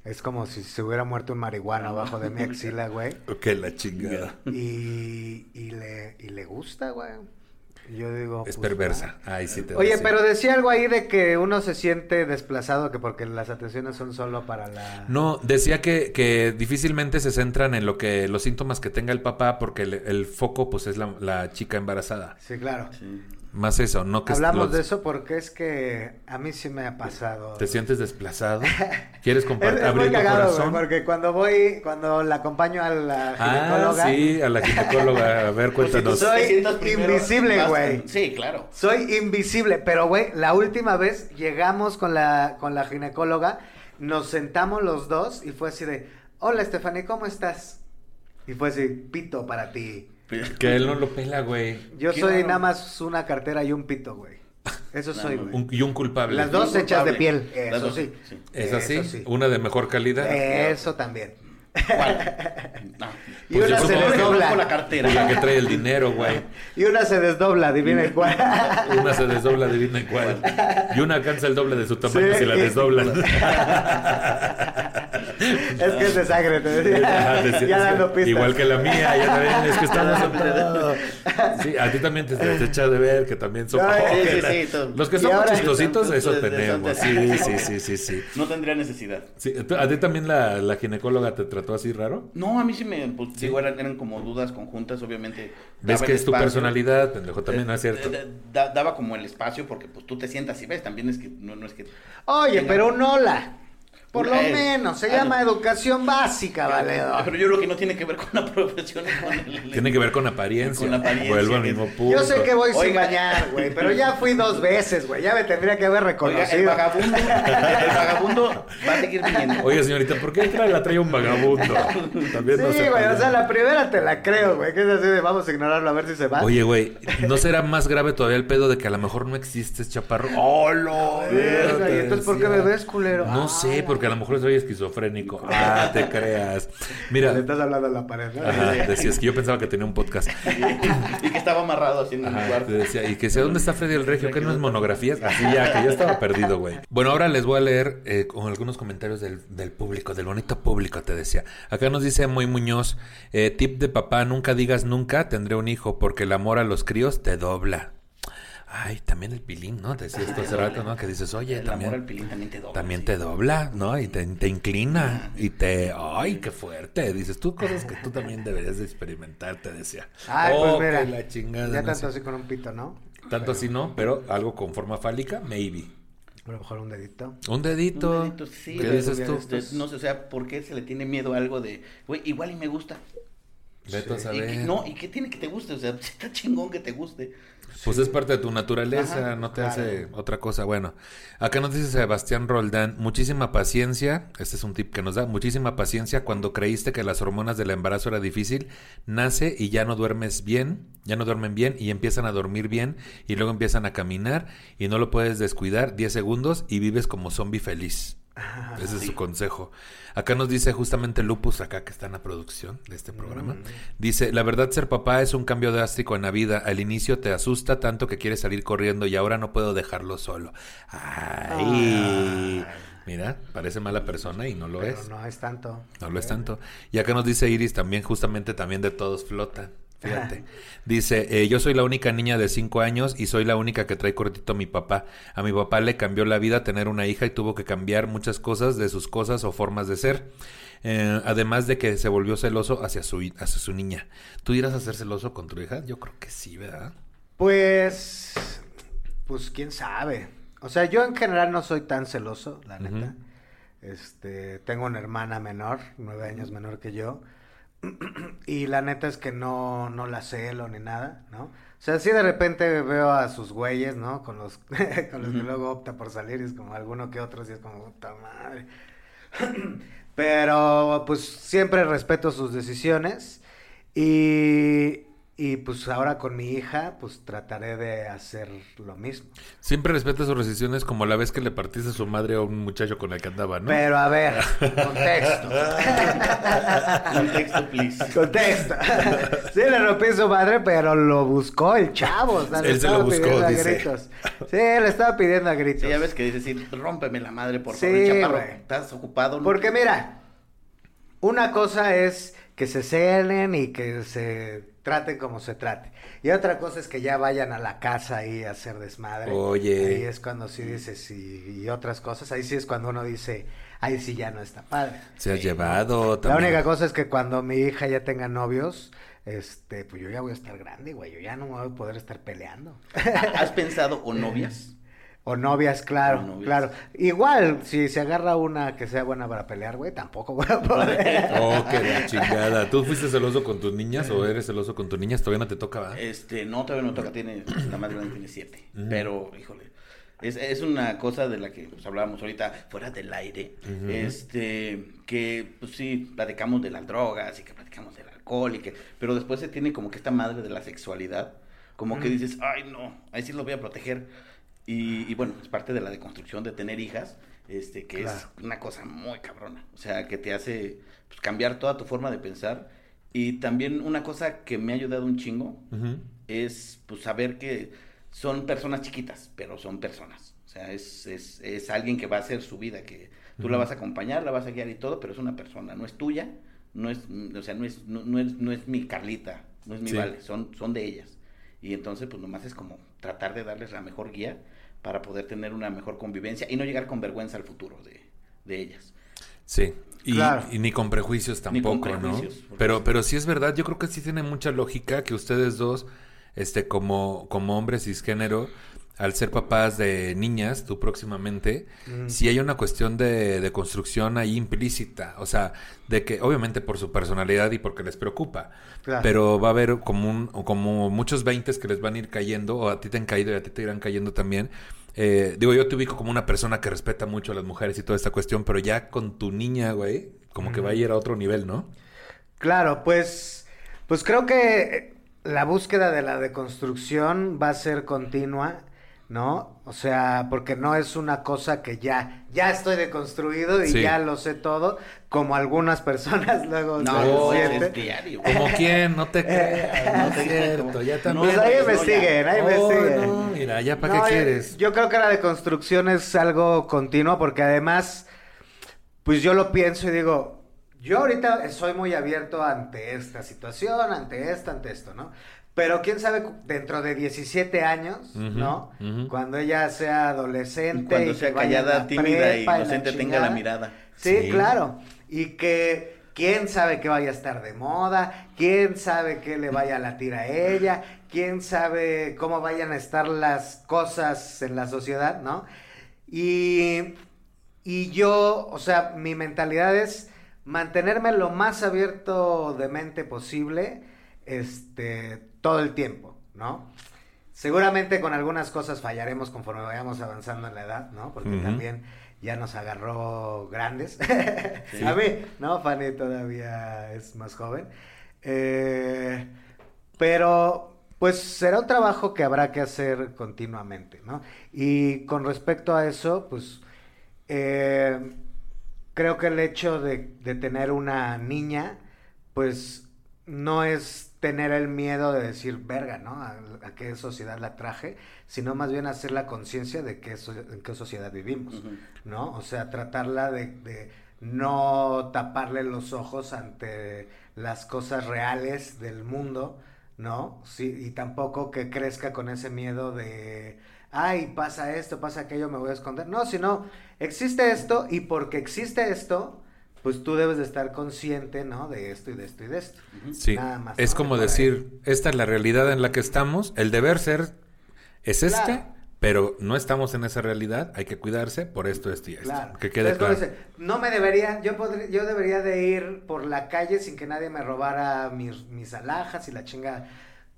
Es como si se hubiera muerto un marihuana abajo de mi axila, güey. Que la chingada. Y, y, le, y le gusta, güey. Yo digo... Es pues, perversa. Ay, sí te Oye, decía. pero decía algo ahí de que uno se siente desplazado, que porque las atenciones son solo para la... No, decía que, que difícilmente se centran en lo que los síntomas que tenga el papá porque el, el foco pues es la, la chica embarazada. Sí, claro. Sí. Más eso, no que Hablamos los- de eso porque es que a mí sí me ha pasado. ¿Te sientes desplazado? ¿Quieres Es, compartir es muy abrir cagado, güey, corazón? porque cuando voy, cuando la acompaño a la Ah, ginecóloga, sí, a la ginecóloga. A ver, Pues cuéntanos. Soy invisible, güey. Sí, claro. soy invisible, pero güey, la última vez llegamos con la, con la ginecóloga, nos sentamos los dos y fue así de, hola Stephanie, ¿cómo estás? Y fue así, pito para ti. Que él no lo pela, güey. Yo soy raro. nada más una cartera y un pito, güey. Eso soy, güey. Un- y un culpable. Las dos hechas de piel, eso sí. sí. ¿Es así? Eso sí. ¿Una de mejor calidad? Eso también. ¿Cuál? No. Y Pues una yo se desdobla. conozco la cartera. La que trae el dinero, güey. Y una se desdobla, adivinen cuál. Una se desdobla, adivina cuál. Y una alcanza el doble de su tamaño Sí. si la desdoblan. es que es de sangre, te decía. Ajá, decía- ya dando pistas. Igual que la mía, ya también, es que todo. Sí, a ti también te, te echa de ver que también son... No, Sí, sí, sí. Los que ahora- chistositos, eso tenemos. Sí, sí, sí, sí, sí. No tendría necesidad. Sí, ¿tú- ¿A ti también la, la ginecóloga te trató así raro? No, a mí sí me, pues, digo, eran, eran como dudas conjuntas, obviamente. ¿Ves que es tu personalidad, pendejo? También no es cierto. Eh, eh, da- daba como el espacio porque pues tú te sientas y ves, también es que no, no es que... Oye, tenga- pero un hola. Por lo Eh, menos, se ah, llama no. educación básica, valedor. Pero yo creo que no tiene que ver con la profesión. con el- Tiene que ver con apariencia. Con apariencia, Vuelvo al mismo punto. Yo sé que voy sin Oiga. bañar, güey, pero ya fui dos veces, güey. Ya me tendría que haber Oiga, el reconocido. vagabundo, el vagabundo va a seguir viniendo. Oye, señorita, ¿por qué trae- la trae un vagabundo? También no sí, se güey, o sea, la primera te la creo, güey. Que es así de vamos a ignorarlo a ver si se va. Oye, güey, ¿no será más grave todavía el pedo de que a lo mejor no existes, chaparro? ¡Oh, lo! Verga, ¿Y entonces por qué me ves, culero? No Ah, sé, porque a lo mejor soy esquizofrénico. Ah, te creas. Mira, Le estás hablando a la pared, ¿no? ajá, decías que yo pensaba que tenía un podcast. y que estaba amarrado así en el cuarto. te decía, y que sé dónde está Freddy el Regio, que no es monografías. Así ya, que yo estaba perdido, güey. Bueno, ahora les voy a leer eh, con algunos comentarios del, del público, del bonito público, te decía. Acá nos dice Muy Muñoz, eh, tip de papá, nunca digas nunca tendré un hijo, porque el amor a los críos te dobla. Ay, también el pilín, ¿no? Te decía esto hace rato, ¿no? Que dices, oye, el también... amor al pilín también te dobla. También sí. te dobla, ¿no? Y te, te inclina. Y te... ¡Ay, qué fuerte! Dices, tú cosas que tú también deberías de experimentar, te decía. Ay, Oh, pues mira. que la chingada. ya no tanto sé. así con un pito, ¿no? Tanto así no, pero algo con forma fálica, maybe. A lo mejor un dedito. Un dedito. Un dedito, sí, ¿Qué dices tú? De- No sé, o sea, ¿por qué se le tiene miedo a algo de, güey, igual y me gusta? Vete a Y saber. no, ¿y qué tiene que te guste? O sea, está chingón que te guste. Pues es parte de tu naturaleza, Ajá, no te claro. hace otra cosa. Bueno, acá nos dice Sebastián Roldán, muchísima paciencia, este es un tip que nos da, muchísima paciencia cuando creíste que las hormonas del embarazo era difícil, nace y ya no duermes bien, ya no duermen bien y empiezan a dormir bien y luego empiezan a caminar y no lo puedes descuidar 10 segundos y vives como zombie feliz. Ese es su consejo. Acá nos dice justamente Lupus, acá que está en la producción de este programa. Dice, la verdad ser papá es un cambio drástico en la vida. Al inicio te asusta tanto que quieres salir corriendo y ahora no puedo dejarlo solo. Ay. Mira, parece mala persona y no lo Pero es. no es tanto. No lo es tanto. Y acá nos dice Iris también, justamente también de todos flotan. Fíjate. Dice, eh, yo soy la única niña de cinco años y soy la única que trae cortito a mi papá. A mi papá le cambió la vida tener una hija y tuvo que cambiar muchas cosas de sus cosas o formas de ser. Eh, además de que se volvió celoso hacia su, hacia su niña. ¿Tú irás a ser celoso con tu hija? Yo creo que sí, ¿verdad? Pues, pues quién sabe. O sea, yo en general no soy tan celoso, la neta. Este, tengo una hermana menor, nueve años menor que yo. Y la neta es que no, no la celo ni nada, ¿no? O sea, sí de repente veo a sus güeyes, ¿no? Con los, con los que luego opta por salir, y es como alguno que otro, y es como, puta madre. Pero pues siempre respeto sus decisiones y, y pues ahora con mi hija pues trataré de hacer lo mismo. Siempre respeta sus decisiones como la vez que le partiste su madre a un muchacho con el que andaba, ¿no? Pero a ver, contexto. Contexto, please. Contexto. Sí, le rompí su madre, pero lo buscó el chavo. o sea, le Él se lo estaba buscó, pidiendo a dice. gritos. Sí, le estaba pidiendo a gritos. Sí, ya ves que dices, sí, rómpeme la madre, por Sí, favor, chaparro. ¿Estás ocupado? no? Porque mira, una cosa es que se celen y que se traten como se trate. Y otra cosa es que ya vayan a la casa ahí a hacer desmadre. Oye. Ahí es cuando sí dices y, y otras cosas. Ahí sí es cuando uno dice, ahí sí ya no está padre. Se ha llevado La también. única cosa es que cuando mi hija ya tenga novios, este, pues yo ya voy a estar grande, güey. Yo ya no me voy a poder estar peleando. ¿Has pensado o novias? O novias, claro, O novias. claro. Igual, si se agarra una que sea buena para pelear, güey, tampoco voy a poder. Oh, qué la chingada. ¿Tú fuiste celoso con tus niñas o eres celoso con tus niñas? Todavía no te toca, ¿verdad? Este, no, todavía no toca, tiene, la más grande tiene siete. Pero, híjole, es, es una cosa de la que pues, hablábamos ahorita fuera del aire. Este, que pues sí, platicamos de las drogas y que platicamos del alcohol y que, pero después se tiene como que esta madre de la sexualidad, como que dices, ay no, ahí sí los voy a proteger. Y, y bueno, es parte de la deconstrucción de tener hijas, este, que Claro. es una cosa muy cabrona. O sea, que te hace pues, cambiar toda tu forma de pensar. Y también una cosa que me ha ayudado un chingo Ujú. es pues saber que son personas chiquitas, pero son personas. O sea, es, es, es alguien que va a hacer su vida, que tú la Ujú. vas a acompañar, la vas a guiar y todo, pero es una persona, no es tuya, no es, o sea, no es, no, no es, no es mi Carlita, no es mi Sí. Vale, son, son de ellas. Y entonces, pues nomás es como tratar de darles la mejor guía para poder tener una mejor convivencia y no llegar con vergüenza al futuro de, de ellas. Sí. Y, Claro. y ni con prejuicios con tampoco, prejuicios, ¿no? Pero, sí. pero sí es verdad, yo creo que sí tiene mucha lógica que ustedes dos, este, como, como hombres cisgénero, al ser papás de niñas, tú próximamente, Mm. sí hay una cuestión de, de construcción ahí implícita. O sea, de que, obviamente por su personalidad y porque les preocupa. Claro. Pero va a haber como un, como muchos veintes que les van a ir cayendo, o a ti te han caído y a ti te irán cayendo también. Eh, digo, yo te ubico como una persona que respeta mucho a las mujeres y toda esta cuestión, pero ya con tu niña, güey, como que va a ir a otro nivel, ¿no? Claro, pues, pues creo que la búsqueda de la deconstrucción va a ser continua, ¿no? O sea, porque no es una cosa que ya, ya estoy deconstruido y Sí. ya lo sé todo, como algunas personas luego No, es, diario. Como quién, no te creas, no es Eh, cierto, ya no, también. Pues ahí no, me ya. siguen, ahí me Oh, siguen. no, mira, ya para No, qué eh, quieres. Yo creo que la deconstrucción es algo continuo porque además, pues yo lo pienso y digo, yo ahorita soy muy abierto ante esta situación, ante esto, ante esto, ¿no? Pero quién sabe dentro de 17 años, ¿no? Cuando ella sea adolescente. Y cuando y sea callada, la tímida y inocente tenga la mirada. Sí, Sí. claro. Y que quién sabe que vaya a estar de moda, quién sabe qué le vaya a latir a ella, quién sabe cómo vayan a estar las cosas en la sociedad, ¿no? Y, y yo, o sea, mi mentalidad es mantenerme lo más abierto de mente posible, este, todo el tiempo, ¿no? Seguramente con algunas cosas fallaremos conforme vayamos avanzando en la edad, ¿no? Porque también ya nos agarró grandes. A mí, ¿no? Fanny todavía es más joven. Eh, pero, pues será un trabajo que habrá que hacer continuamente, ¿no? Y con respecto a eso, pues, eh, creo que el hecho de, de tener una niña, pues, no es tener el miedo de decir, verga, ¿no? A, a qué sociedad la traje, sino más bien hacer la conciencia de qué so- en qué sociedad vivimos. ¿no? O sea, tratarla de, de no taparle los ojos ante las cosas reales del mundo, ¿no? Sí, y tampoco que crezca con ese miedo de, ay, pasa esto, pasa aquello, me voy a esconder. No, sino, existe esto y porque existe esto, pues tú debes de estar consciente, ¿no? De esto y de esto y de esto. Sí, Nada más, es ¿no? como decir, esta es la realidad en la que estamos, el deber ser es este, Claro. pero no estamos en esa realidad, hay que cuidarse por esto, esto y esto. Claro. Que quede Entonces, claro. dice, no me debería, yo podría, yo debería de ir por la calle sin que nadie me robara mis, mis alhajas y la chinga.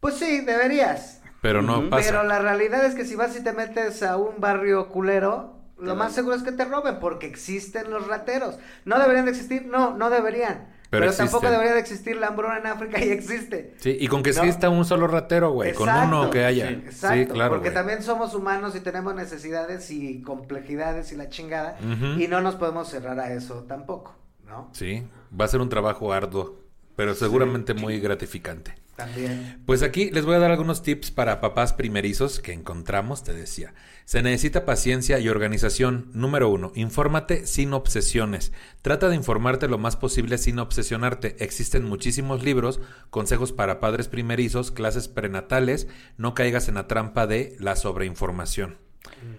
Pues sí, deberías. Pero no Ujú. pasa. Pero la realidad es que si vas y te metes a un barrio culero, lo más seguro es que te roben porque existen los rateros. ¿No deberían de existir? No, no deberían. Pero Pero, tampoco debería de existir la hambruna en África y existe. Sí, y con que No. exista un solo ratero, güey, con uno que haya. sí, Sí, Exacto, claro. porque güey. también somos humanos y tenemos necesidades y complejidades y la chingada y no nos podemos cerrar a eso tampoco, ¿no? Sí, va a ser un trabajo arduo, pero seguramente muy gratificante. También. Pues aquí les voy a dar algunos tips para papás primerizos que encontramos, te decía. Se necesita paciencia y organización. Número uno, infórmate sin obsesiones. Trata de informarte lo más posible sin obsesionarte. Existen muchísimos libros, consejos para padres primerizos, clases prenatales. No caigas en la trampa de la sobreinformación.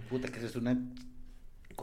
Puta, que eso es una...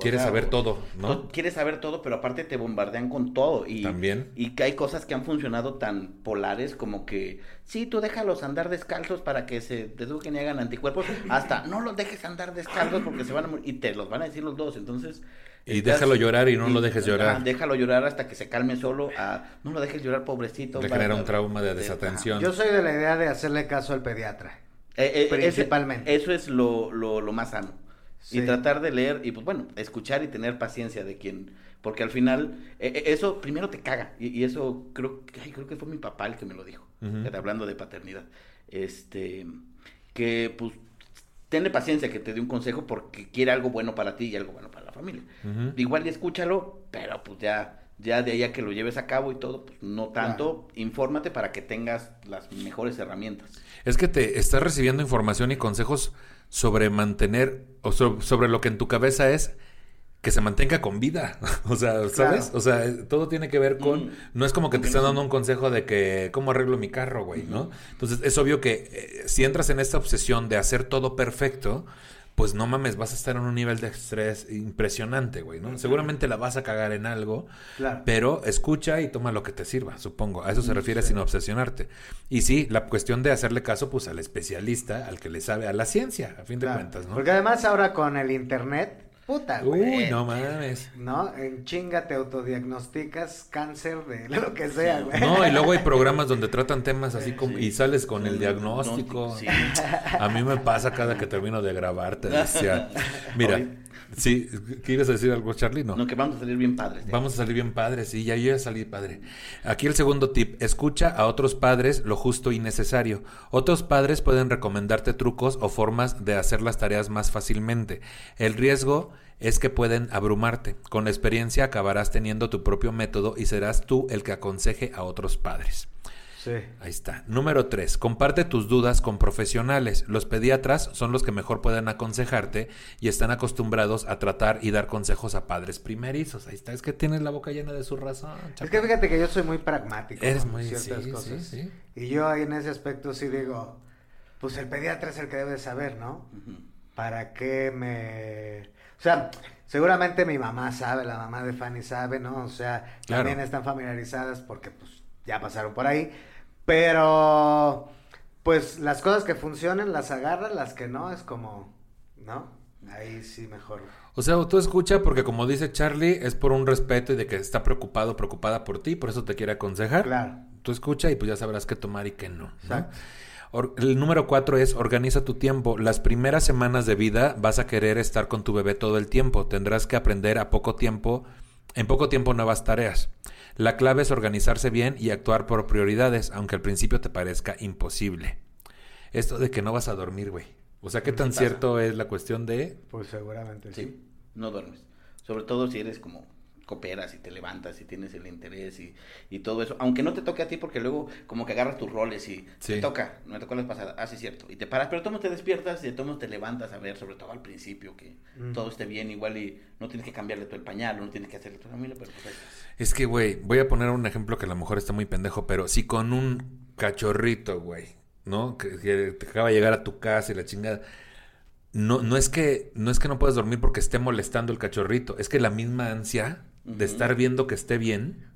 Quieres saber todo, ¿no? Quieres saber todo, pero aparte te bombardean con todo. Y, También. Y que hay cosas que han funcionado tan polares como que, sí, tú déjalos andar descalzos para que se eduquen y hagan anticuerpos. Hasta, no los dejes andar descalzos porque se van a morir. Y te los van a decir los dos. Entonces... Y estás- déjalo llorar y no lo dejes llorar. déjalo llorar hasta que se calme solo. A, no lo dejes llorar, pobrecito. Va- genera un trauma de desatención. Yo soy de la idea de hacerle caso al pediatra. Eh, eh, ese- Principalmente. eso es lo, lo, lo más sano. Sí. Y tratar de leer y, pues bueno, escuchar y tener paciencia de quien. Porque al final, eh, eh, eso primero te caga. Y, y eso creo, que- ay, creo que fue mi papá el que me lo dijo. Eh, Hablando de paternidad. Este. Que, pues, tenle paciencia que te dé un consejo porque quiere algo bueno para ti y algo bueno para la familia. Igual y escúchalo, pero pues ya. Ya de ahí a que lo lleves a cabo y todo, pues no tanto. Infórmate para que tengas las mejores herramientas. Es que te estás recibiendo información y consejos sobre mantener, o so- sobre lo que en tu cabeza es que se mantenga con vida. o sea, ¿sabes? Claro. O sea, todo tiene que ver con... Mm. No es como que te no dando un consejo de que cómo arreglo mi carro, güey, ¿no? Entonces es obvio que eh, si entras en esta obsesión de hacer todo perfecto, pues no mames, vas a estar en un nivel de estrés impresionante, güey, ¿no? Seguramente la vas a cagar en algo, Claro. pero escucha y toma lo que te sirva, supongo. A eso se refiere sí. sin obsesionarte. Y sí, la cuestión de hacerle caso, pues, al especialista, al que le sabe, a la ciencia, a fin de cuentas, ¿no? Porque además ahora con el internet, puta, güey. Uy, no mames. ¿No? En chinga te autodiagnosticas cáncer de lo que sea, güey. No, y luego hay programas donde tratan temas así como... Y sales con el diagnóstico. Sí. A mí me pasa cada que termino de grabar, te decía. Mira. Sí, ¿quieres decir algo, Charlie? No, que vamos a salir bien padres. Vamos a salir bien padres, sí, ya yo ya salí padre. Aquí el segundo tip, escucha a otros padres lo justo y necesario. Otros padres pueden recomendarte trucos o formas de hacer las tareas más fácilmente. El riesgo es que pueden abrumarte. Con la experiencia acabarás teniendo tu propio método y serás tú el que aconseje a otros padres. Sí. Ahí está. Número 3. Comparte tus dudas con profesionales. Los pediatras son los que mejor pueden aconsejarte y están acostumbrados a tratar y dar consejos a padres primerizos. Ahí está. Es que tienes la boca llena de su razón. Es que fíjate que yo soy muy pragmático con muy- ciertas sí, cosas. sí, sí. Y yo ahí en ese aspecto sí digo, pues el pediatra es el que debe de saber, ¿no? ¿Para qué me...? O sea, seguramente mi mamá sabe, la mamá de Fanny sabe, ¿no? O sea, Claro. también están familiarizadas porque pues ya pasaron por ahí. Pero, pues las cosas que funcionen las agarran, las que no es como, ¿no? Ahí sí mejor. O sea, tú escucha porque como dice Charlie, es por un respeto y de que está preocupado, preocupada por ti, por eso te quiere aconsejar. Claro. Tú escucha y pues ya sabrás qué tomar y qué no. ¿no? Exacto. Or- el número cuatro es organiza tu tiempo. Las primeras semanas de vida vas a querer estar con tu bebé todo el tiempo. Tendrás que aprender a poco tiempo, en poco tiempo nuevas tareas. La clave es organizarse bien y actuar por prioridades, aunque al principio te parezca imposible. Esto de que no vas a dormir, güey. O sea, ¿qué tan cierto es la cuestión de... Pues seguramente sí. Sí, no duermes. Sobre todo si eres como cooperas y te levantas y tienes el interés y, y todo eso. Aunque no te toque a ti porque luego como que agarras tus roles y Sí. te toca, me tocó la pasada, ah, sí, cierto. Y te paras, pero todos te despiertas y todos te levantas a ver, sobre todo al principio, que Mm. todo esté bien igual y no tienes que cambiarle todo el pañal, no tienes que hacerle tu familia, pero pues ahí estás. Es que, güey, voy a poner un ejemplo que a lo mejor está muy pendejo, pero si con un cachorrito, güey, ¿no? Que, que te acaba de llegar a tu casa y la chingada. No, no es que no es que no puedas dormir porque esté molestando el cachorrito, es que la misma ansia de estar viendo que esté bien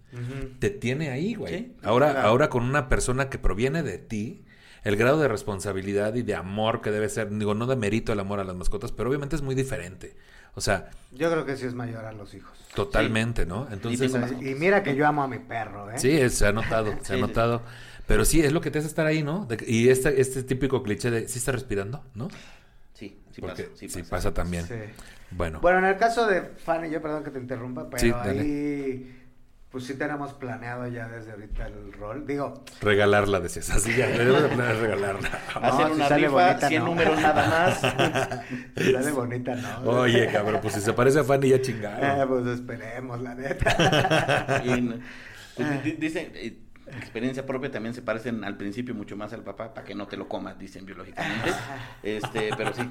te tiene ahí, güey. Sí, ahora, claro. ahora con una persona que proviene de ti, el grado de responsabilidad y de amor que debe ser, digo, no de mérito el amor a las mascotas, pero obviamente es muy diferente. O sea, Yo creo que sí es mayor a los hijos. totalmente, ¿no? Y Entonces, y mira que yo amo a mi perro, ¿eh? Sí, es- se ha notado, se ha notado. Pero sí, es lo que te hace estar ahí, ¿no? De- y este, este típico cliché de, ¿sí está respirando? ¿no? Sí, sí Porque pasa, sí sí pasa. pasa también. Sí. Bueno, Bueno, en el caso de Fanny, yo perdón que te interrumpa, pero Sí, dale. ahí pues sí tenemos planeado ya desde ahorita el rol. Digo, regalarla, decías. Así ya, debemos de planear regalarla. Hacer No, si una sale rifa, bonita, 100 no. números nada más. sale bonita, ¿no? Oye, cabrón, pues si se parece a Fanny ya Eh, chingaron. pues esperemos, la neta. Y pues, di- dicen, eh, experiencia propia también se parecen al principio mucho más al papá para que no te lo comas, dicen biológicamente. Este, pero sí.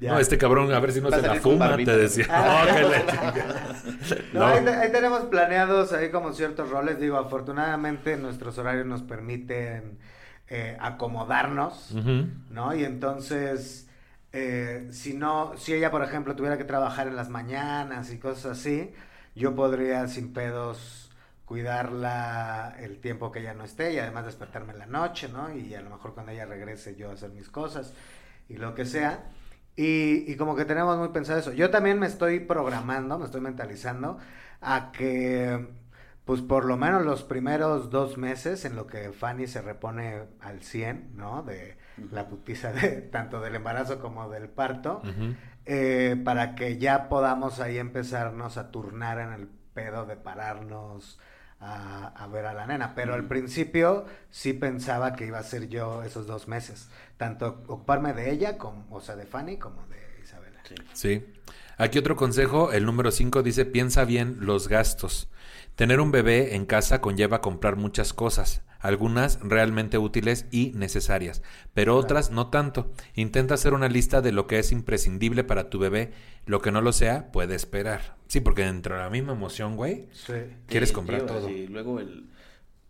Ya. No, este cabrón, a ver si no a se la fuma, te decía. Ah. No, que. No, No. Ahí, te- ahí tenemos planeados ahí como ciertos roles. Digo, afortunadamente nuestros horarios nos permiten eh, acomodarnos. ¿no? Y entonces, eh, si no, si ella, por ejemplo, tuviera que trabajar en las mañanas y cosas así, yo podría sin pedos cuidarla el tiempo que ella no esté y además despertarme en la noche, ¿no? Y a lo mejor cuando ella regrese yo hacer mis cosas y lo que sea. Y, y como que tenemos muy pensado eso. Yo también me estoy programando, me estoy mentalizando a que, pues por lo menos los primeros dos meses en lo que Fanny se repone al 100, ¿no? De la putiza de tanto del embarazo como del parto, eh, para que ya podamos ahí empezarnos a turnar en el pedo de pararnos a, a ver a la nena. Pero al principio sí pensaba que iba a ser yo esos dos meses, tanto ocuparme de ella, como, o sea, de Fanny, como de Isabela. Sí. Sí. Aquí otro consejo, el número 5 dice, piensa bien los gastos. Tener un bebé en casa conlleva comprar muchas cosas, algunas realmente útiles y necesarias, pero otras no tanto. Intenta hacer una lista de lo que es imprescindible para tu bebé, lo que no lo sea puede esperar. Sí, porque dentro de la misma emoción, güey, Sí. quieres comprar todo. Y luego el,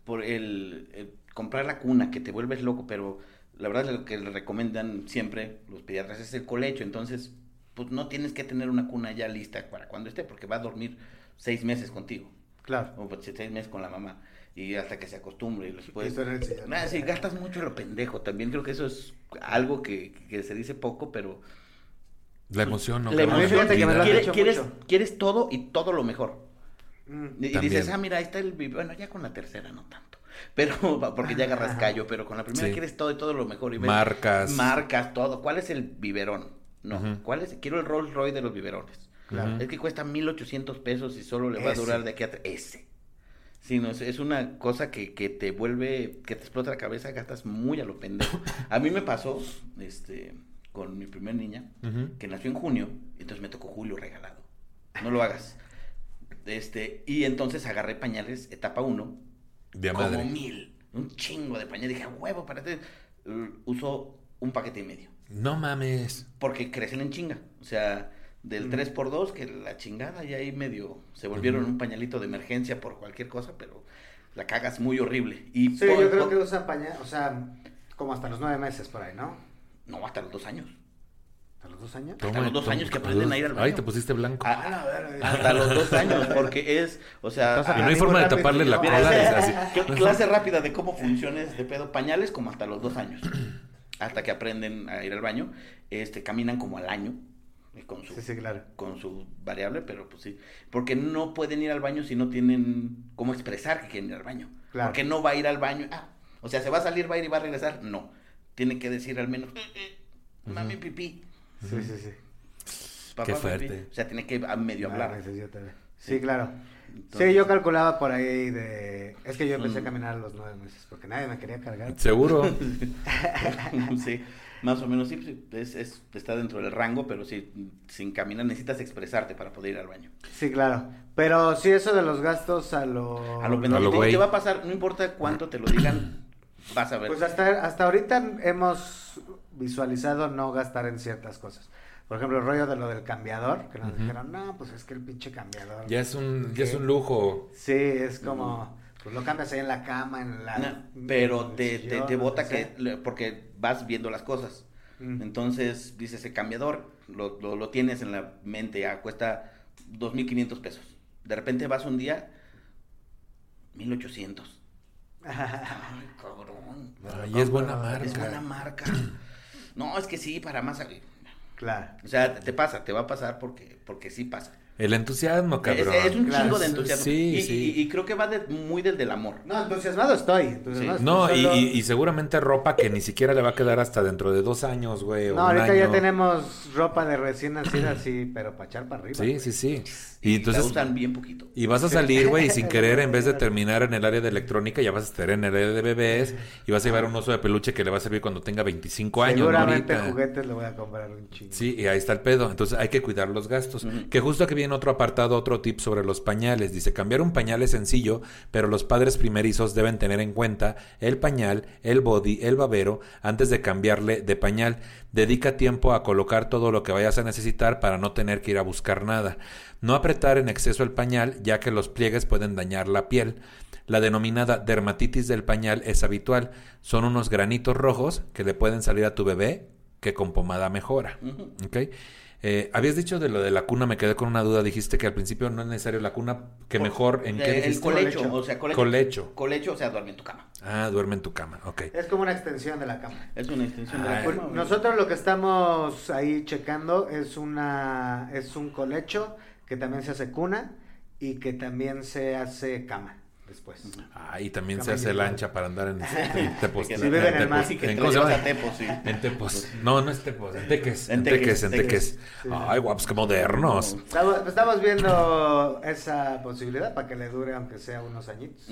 por el, el comprar la cuna, que te vuelves loco, pero la verdad lo que le recomiendan siempre los pediatras es el colecho, entonces pues no tienes que tener una cuna ya lista para cuando esté, porque va a dormir seis meses contigo, Claro. o pues, seis meses con la mamá, y hasta que se acostumbre y el sillón. Ah, sí, gastas mucho lo pendejo, también creo que eso es algo que, que se dice poco, pero... La emoción, ¿no? la emoción, Fíjate que me lo han quieres, quieres, mucho. quieres todo y todo lo mejor. Mm. Y, dices, ah, mira, ahí está el biberón. Bueno, ya con la tercera no tanto. Pero, porque ya agarras callo, pero con la primera Sí. quieres todo y todo lo mejor. Y ves Marcas. Marcas, todo. ¿Cuál es el biberón? No. ¿cuál es? Quiero el Rolls Royce de los biberones. Claro. Es que cuesta 1800 pesos y solo le va a durar de aquí a... Ese. Sí, no, es, es una cosa que, que te vuelve, que te explota la cabeza, gastas muy a lo pendejo. A mí me pasó, este, con mi primer niña, que nació en junio, entonces me tocó julio regalado. No lo hagas. Este, y entonces agarré pañales etapa 1, De como madre. mil, un chingo de pañales. Dije, "A huevo, para Uso un paquete y medio, No mames. porque crecen en chinga. O sea, del 3x2, que la chingada, y ahí medio se volvieron un pañalito de emergencia por cualquier cosa, pero la cagas muy horrible. Y Sí, por- yo creo por- que usan pañal, o sea, como hasta los nueve meses por ahí, ¿no? No, hasta los dos años. ¿Hasta los dos años? Hasta los dos años que aprenden a ir al baño. Ay, te pusiste blanco. Ah, A la verga. Hasta los dos años, porque es, o sea, y no hay forma de taparle la cola. clase rápida de cómo funciona este pedo. Pañales como hasta los dos años. Hasta que aprenden a ir al baño. Este, caminan como al año. Y con su, Sí, sí, claro. con su variable, pero pues sí. Porque no pueden ir al baño si no tienen cómo expresar que quieren ir al baño. Claro. Porque no va a ir al baño. Ah, o sea, ¿se va a salir, va a ir y va a regresar? No. Tiene que decir al menos, "Eh, eh, mami, pipí. Sí, sí, sí. papá, Qué pipí". fuerte. O sea, tiene que ah, medio Ah, hablar. Sí, claro. Entonces- Sí, yo calculaba por ahí de... Es que yo empecé a Mm. caminar a los nueve meses porque nadie me quería cargar. Seguro. sí, más o menos sí, sí, es, es- está dentro del rango, pero sí, sin caminar necesitas expresarte para poder ir al baño. Sí, claro. Pero sí, eso de los gastos a lo... A lo A lo güey. ¿qué va a pasar? No importa cuánto te lo digan, vas a ver. Pues hasta, hasta ahorita hemos visualizado no gastar en ciertas cosas. Por ejemplo, el rollo de lo del cambiador, que nos dijeron, no, pues es que el pinche cambiador. Ya es un, ya es un lujo. Sí, es como, pues lo cambias ahí en la cama, en la... No, pero el te, te, sillón, te donde bota que, porque vas viendo las cosas. Mm. Entonces, dice ese cambiador, lo, lo, lo tienes en la mente, ya cuesta 2.500 pesos. De repente vas un día, 1.800. Ay, cabrón. Ay, es buena marca. Es buena marca. No, es que sí, para más... Claro. O sea, te pasa, te va a pasar porque, porque sí pasa. El entusiasmo, Es, cabrón. es un Claro, chingo de entusiasmo. sí, y, sí. y- y creo que va de- muy del del amor. No, entusiasmado estoy. entusiasmado Sí. estoy, No, y, solo- y- y seguramente ropa que ni siquiera le va a quedar hasta dentro de dos años, güey. o No, un ahorita ya tenemos ropa de recién nacida, sí, pero para echar para arriba. Sí, güey. sí, sí. Y Y entonces. la usan bien poquito. Y vas a salir, güey, y sin querer, en vez de terminar en el área de electrónica, ya vas a estar en el área de bebés y vas a llevar un oso de peluche que le va a servir cuando tenga 25 años. Seguramente juguetes le voy a comprar un chingo. Sí, y ahí está el pedo. Entonces hay que cuidar los gastos. Que justo aquí viene otro apartado, otro tip sobre los pañales. Dice, cambiar un pañal es sencillo, pero los padres primerizos deben tener en cuenta el pañal, el body, el babero, antes de cambiarle de pañal. Dedica tiempo a colocar todo lo que vayas a necesitar para no tener que ir a buscar nada. No apretar en exceso el pañal, ya que los pliegues pueden dañar la piel. La denominada dermatitis del pañal es habitual. Son unos granitos rojos que le pueden salir a tu bebé que con pomada mejora. Ujú. ¿Ok? Eh, habías dicho de lo de la cuna, me quedé con una duda. Dijiste que al principio no es necesario la cuna, que mejor, ¿en qué El dijiste? colecho, Colecho. o sea, colecho. Colecho. Colecho, o sea, duerme en tu cama. Ah, duerme en tu cama, ok. Es como una extensión de la cama. Es una extensión de Ah, la Pues, cama. nosotros lo que estamos ahí checando es una es un colecho que también se hace cuna y que también se hace cama después. Ah, y también se hace lancha para andar en, en Tepos. Que Si viven en Tepos. mar. Sí, que ¿En te a Tepos, sí. En Tepos. No, no es Tepos, en Teques. En Teques, en Teques. Ay, guapos, qué modernos. Estamos, estamos viendo esa posibilidad para que le dure aunque sea unos añitos.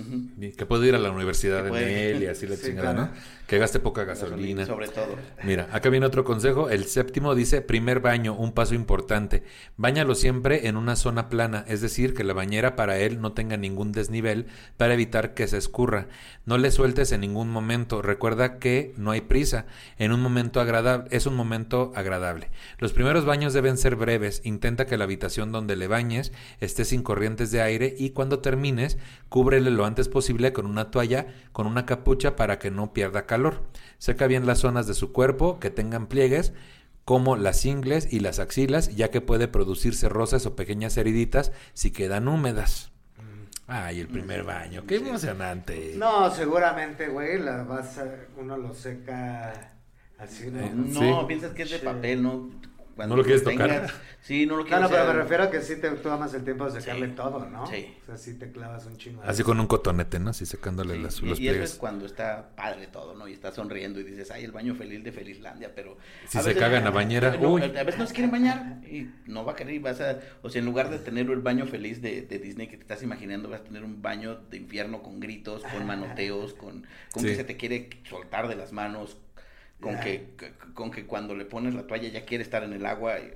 Que puede ir a la universidad en él y así la Sí, chingada, claro. ¿no? Que gaste poca gasolina. Sobre todo. Mira, acá viene otro consejo. El séptimo dice, primer baño, un paso importante. Báñalo siempre en una zona plana, es decir, que la bañera para él no tenga ningún desnivel para evitar que se escurra. No le sueltes en ningún momento. Recuerda que no hay prisa. En un momento agradable, es un momento agradable. Los primeros baños deben ser breves. Intenta que la habitación donde le bañes esté sin corrientes de aire y cuando termines, cúbrele lo antes posible con una toalla, con una capucha para que no pierda calor. Seca bien las zonas de su cuerpo que tengan pliegues como las ingles y las axilas, ya que puede producirse rosas o pequeñas heriditas si quedan húmedas. Ay, el primer baño, qué emocionante. No, seguramente, güey, la vas a, uno lo seca así, ¿no? Eh, No, Sí. piensas que es de papel, ¿no? ¿No lo quieres tocar? Sí, no lo No, quieres no, pero me refiero a que sí te tomas el tiempo de secarle Sí. todo, ¿no? Sí. O sea, sí te clavas un chingo. Así con un cotonete, ¿no? Así secándole Sí, las, y, los y eso pliegues. es cuando está padre todo, ¿no? Y está sonriendo y dices, ay, el baño feliz de Felizlandia, pero... Si a se veces- caga en la bañera, no, uy. A veces no se quieren bañar y no va a querer y vas a... O sea, en lugar de tener el baño feliz de, de Disney que te estás imaginando, vas a tener un baño de infierno con gritos, con manoteos, con, con Sí. que se te quiere soltar de las manos, con que, con que cuando le pones la toalla ya quiere estar en el agua. Y,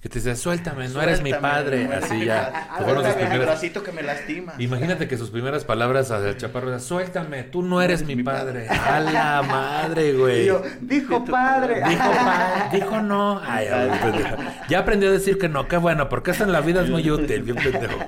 Que te dice, suéltame, no eres mi padre. no eres Así mi ya. padre. fueron sus primeras- bracito que me lastima. Imagínate que sus primeras palabras al chaparro eran, suéltame, tú no eres mi mi padre. padre. A la madre, güey. yo, dijo padre. Dijo, pa- dijo no. Ay. Ya aprendió a decir que no. Qué bueno, porque eso en la vida es muy útil. Bien pendejo.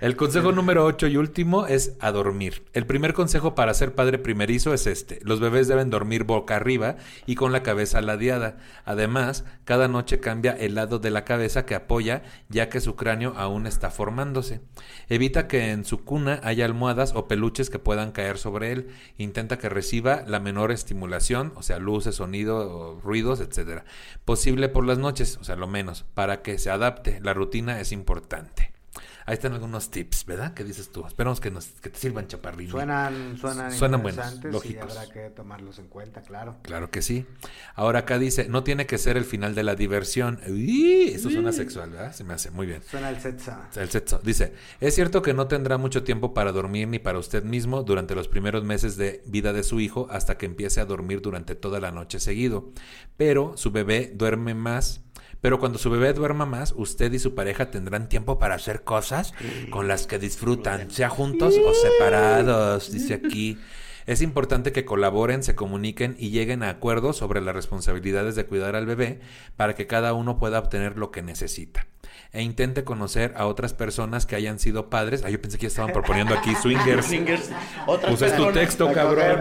El consejo número 8 y último es a dormir. El primer consejo para ser padre primerizo es este. Los bebés deben dormir boca arriba y con la cabeza ladeada. Además, cada noche cambia el lado de la cabeza que apoya ya que su cráneo aún está formándose. Evita que en su cuna haya almohadas o peluches que puedan caer sobre él. Intenta que reciba la menor estimulación, o sea, luces, sonido, ruidos, etcétera, posible por las noches, o sea, lo menos, para que se adapte. La rutina es importante. Ahí están algunos tips, ¿verdad? ¿Qué dices tú? Esperamos que, nos, que te sirvan, chaparrín. Suenan, suenan, Suenan buenos, interesantes lógicos. y habrá que tomarlos en cuenta, claro. Claro que sí. Ahora acá dice, no tiene que ser el final de la diversión. Uy, eso suena sexual, ¿verdad? Se me hace muy bien. Suena el setsa. El sexo. Dice, es cierto que no tendrá mucho tiempo para dormir ni para usted mismo durante los primeros meses de vida de su hijo hasta que empiece a dormir durante toda la noche seguido. Pero su bebé duerme más. Pero cuando su bebé duerma más, usted y su pareja tendrán tiempo para hacer cosas con las que disfrutan, sea juntos o separados, dice aquí. Es importante que colaboren, se comuniquen y lleguen a acuerdos sobre las responsabilidades de cuidar al bebé para que cada uno pueda obtener lo que necesita. E intente conocer a otras personas que hayan sido padres. Ah, yo pensé que ya estaban proponiendo aquí swingers. Swingers, Pues es tu texto, cabrón.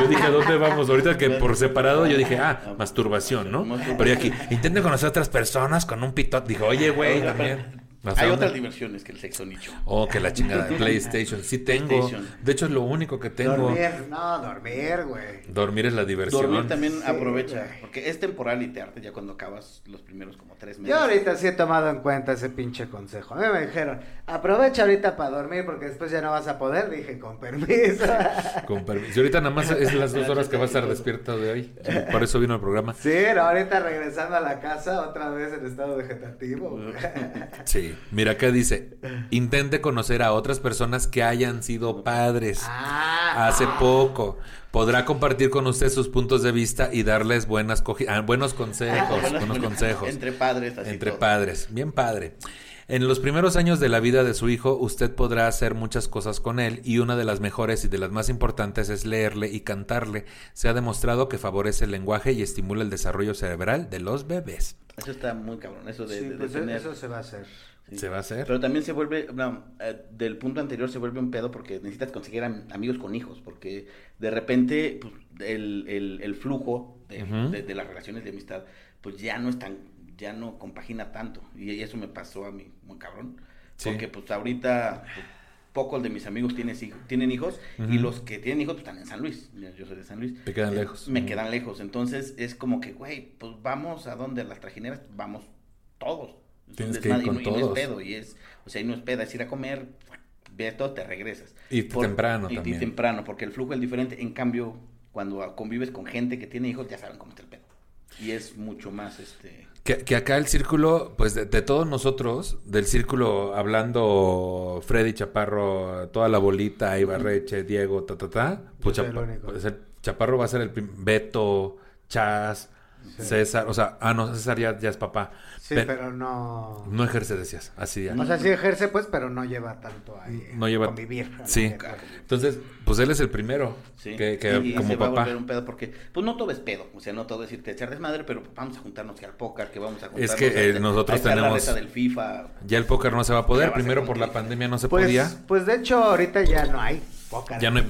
Yo dije, ¿a dónde vamos? Ahorita que por separado yo dije, ah, masturbación, ¿no? Pero yo aquí, intente conocer a otras personas con un pitot. Dijo, oye, güey, también. ¿Hasta Hay otras diversiones que el sexo nicho. Oh, que la chingada. PlayStation. Sí tengo. PlayStation. De hecho, es lo único que tengo. Dormir, no, dormir, güey. Dormir es la diversión. Dormir también Sí, aprovecha, porque es temporal y te arte ya cuando acabas los primeros como tres meses. Yo ahorita sí he tomado en cuenta ese pinche consejo. A mí me dijeron, aprovecha ahorita para dormir porque después ya no vas a poder. Dije, con permiso. Con permiso. Y ahorita nada más es las dos horas que va a estar despierto de hoy. Por eso vino el programa. sí, no, ahorita regresando a la casa otra vez en estado vegetativo. Sí. Mira, acá dice, intente conocer a otras personas que hayan sido padres. Ah, hace poco. Podrá compartir con usted sus puntos de vista y darles buenas ah, buenos consejos, Bueno, buenos bueno, consejos. Entre padres, así Entre todo. padres, bien padre. En los primeros años de la vida de su hijo, usted podrá hacer muchas cosas con él y una de las mejores y de las más importantes es leerle y cantarle. Se ha demostrado que favorece el lenguaje y estimula el desarrollo cerebral de los bebés. Eso está muy cabrón, eso de, sí, de- de pues tener- eso se va a hacer. Sí. ¿Se va a hacer? Pero también se vuelve, no, eh, del punto anterior se vuelve un pedo porque necesitas conseguir am- amigos con hijos, porque de repente pues, el, el- el flujo de, de- de las relaciones de amistad, pues ya no es tan, ya no compagina tanto. Y eso me pasó a mí, muy cabrón. Sí. Porque pues ahorita pues, pocos de mis amigos tienen, tienen hijos y los que tienen hijos pues, están en San Luis. Yo soy de San Luis. Te quedan Eh, lejos. Me quedan lejos. Entonces es como que, güey, pues vamos a donde las trajineras, vamos todos. Tienes que ir desmadre, y con no- y no es todos. pedo, y es, o sea, y no es peda, es ir a comer, todo, te regresas. Y temprano y, también. Y temprano, porque el flujo es diferente. En cambio, cuando convives con gente que tiene hijos, ya saben cómo está el pedo. Y es mucho más, este... Que, que acá el círculo, pues de, de todos nosotros, del círculo hablando Freddy Chaparro, toda la bolita, Ibarreche, Diego, ta, ta, ta, pues, Chapa- pues, el Chaparro va a ser el Beto, Chas, César, o sea, ah, no, César ya, ya es papá. Sí, Pe- pero no... No ejerce, decías, así ya. O sea, sí ejerce, pues, pero no lleva tanto ahí. No lleva- Convivir. a la Sí. Entonces, pues él es el primero, Sí, que, que y, y como se va a papá. volver un pedo porque, pues no todo es pedo, o sea, no todo es irte a echar desmadre, pero vamos a juntarnos que al póker, que vamos a juntarnos que, a- eh, nosotros a la tenemos- reta del FIFA. Ya el póker no se va a poder, a primero por la pandemia no se Pues, podía. pues de hecho, ahorita ya no hay Ya no hay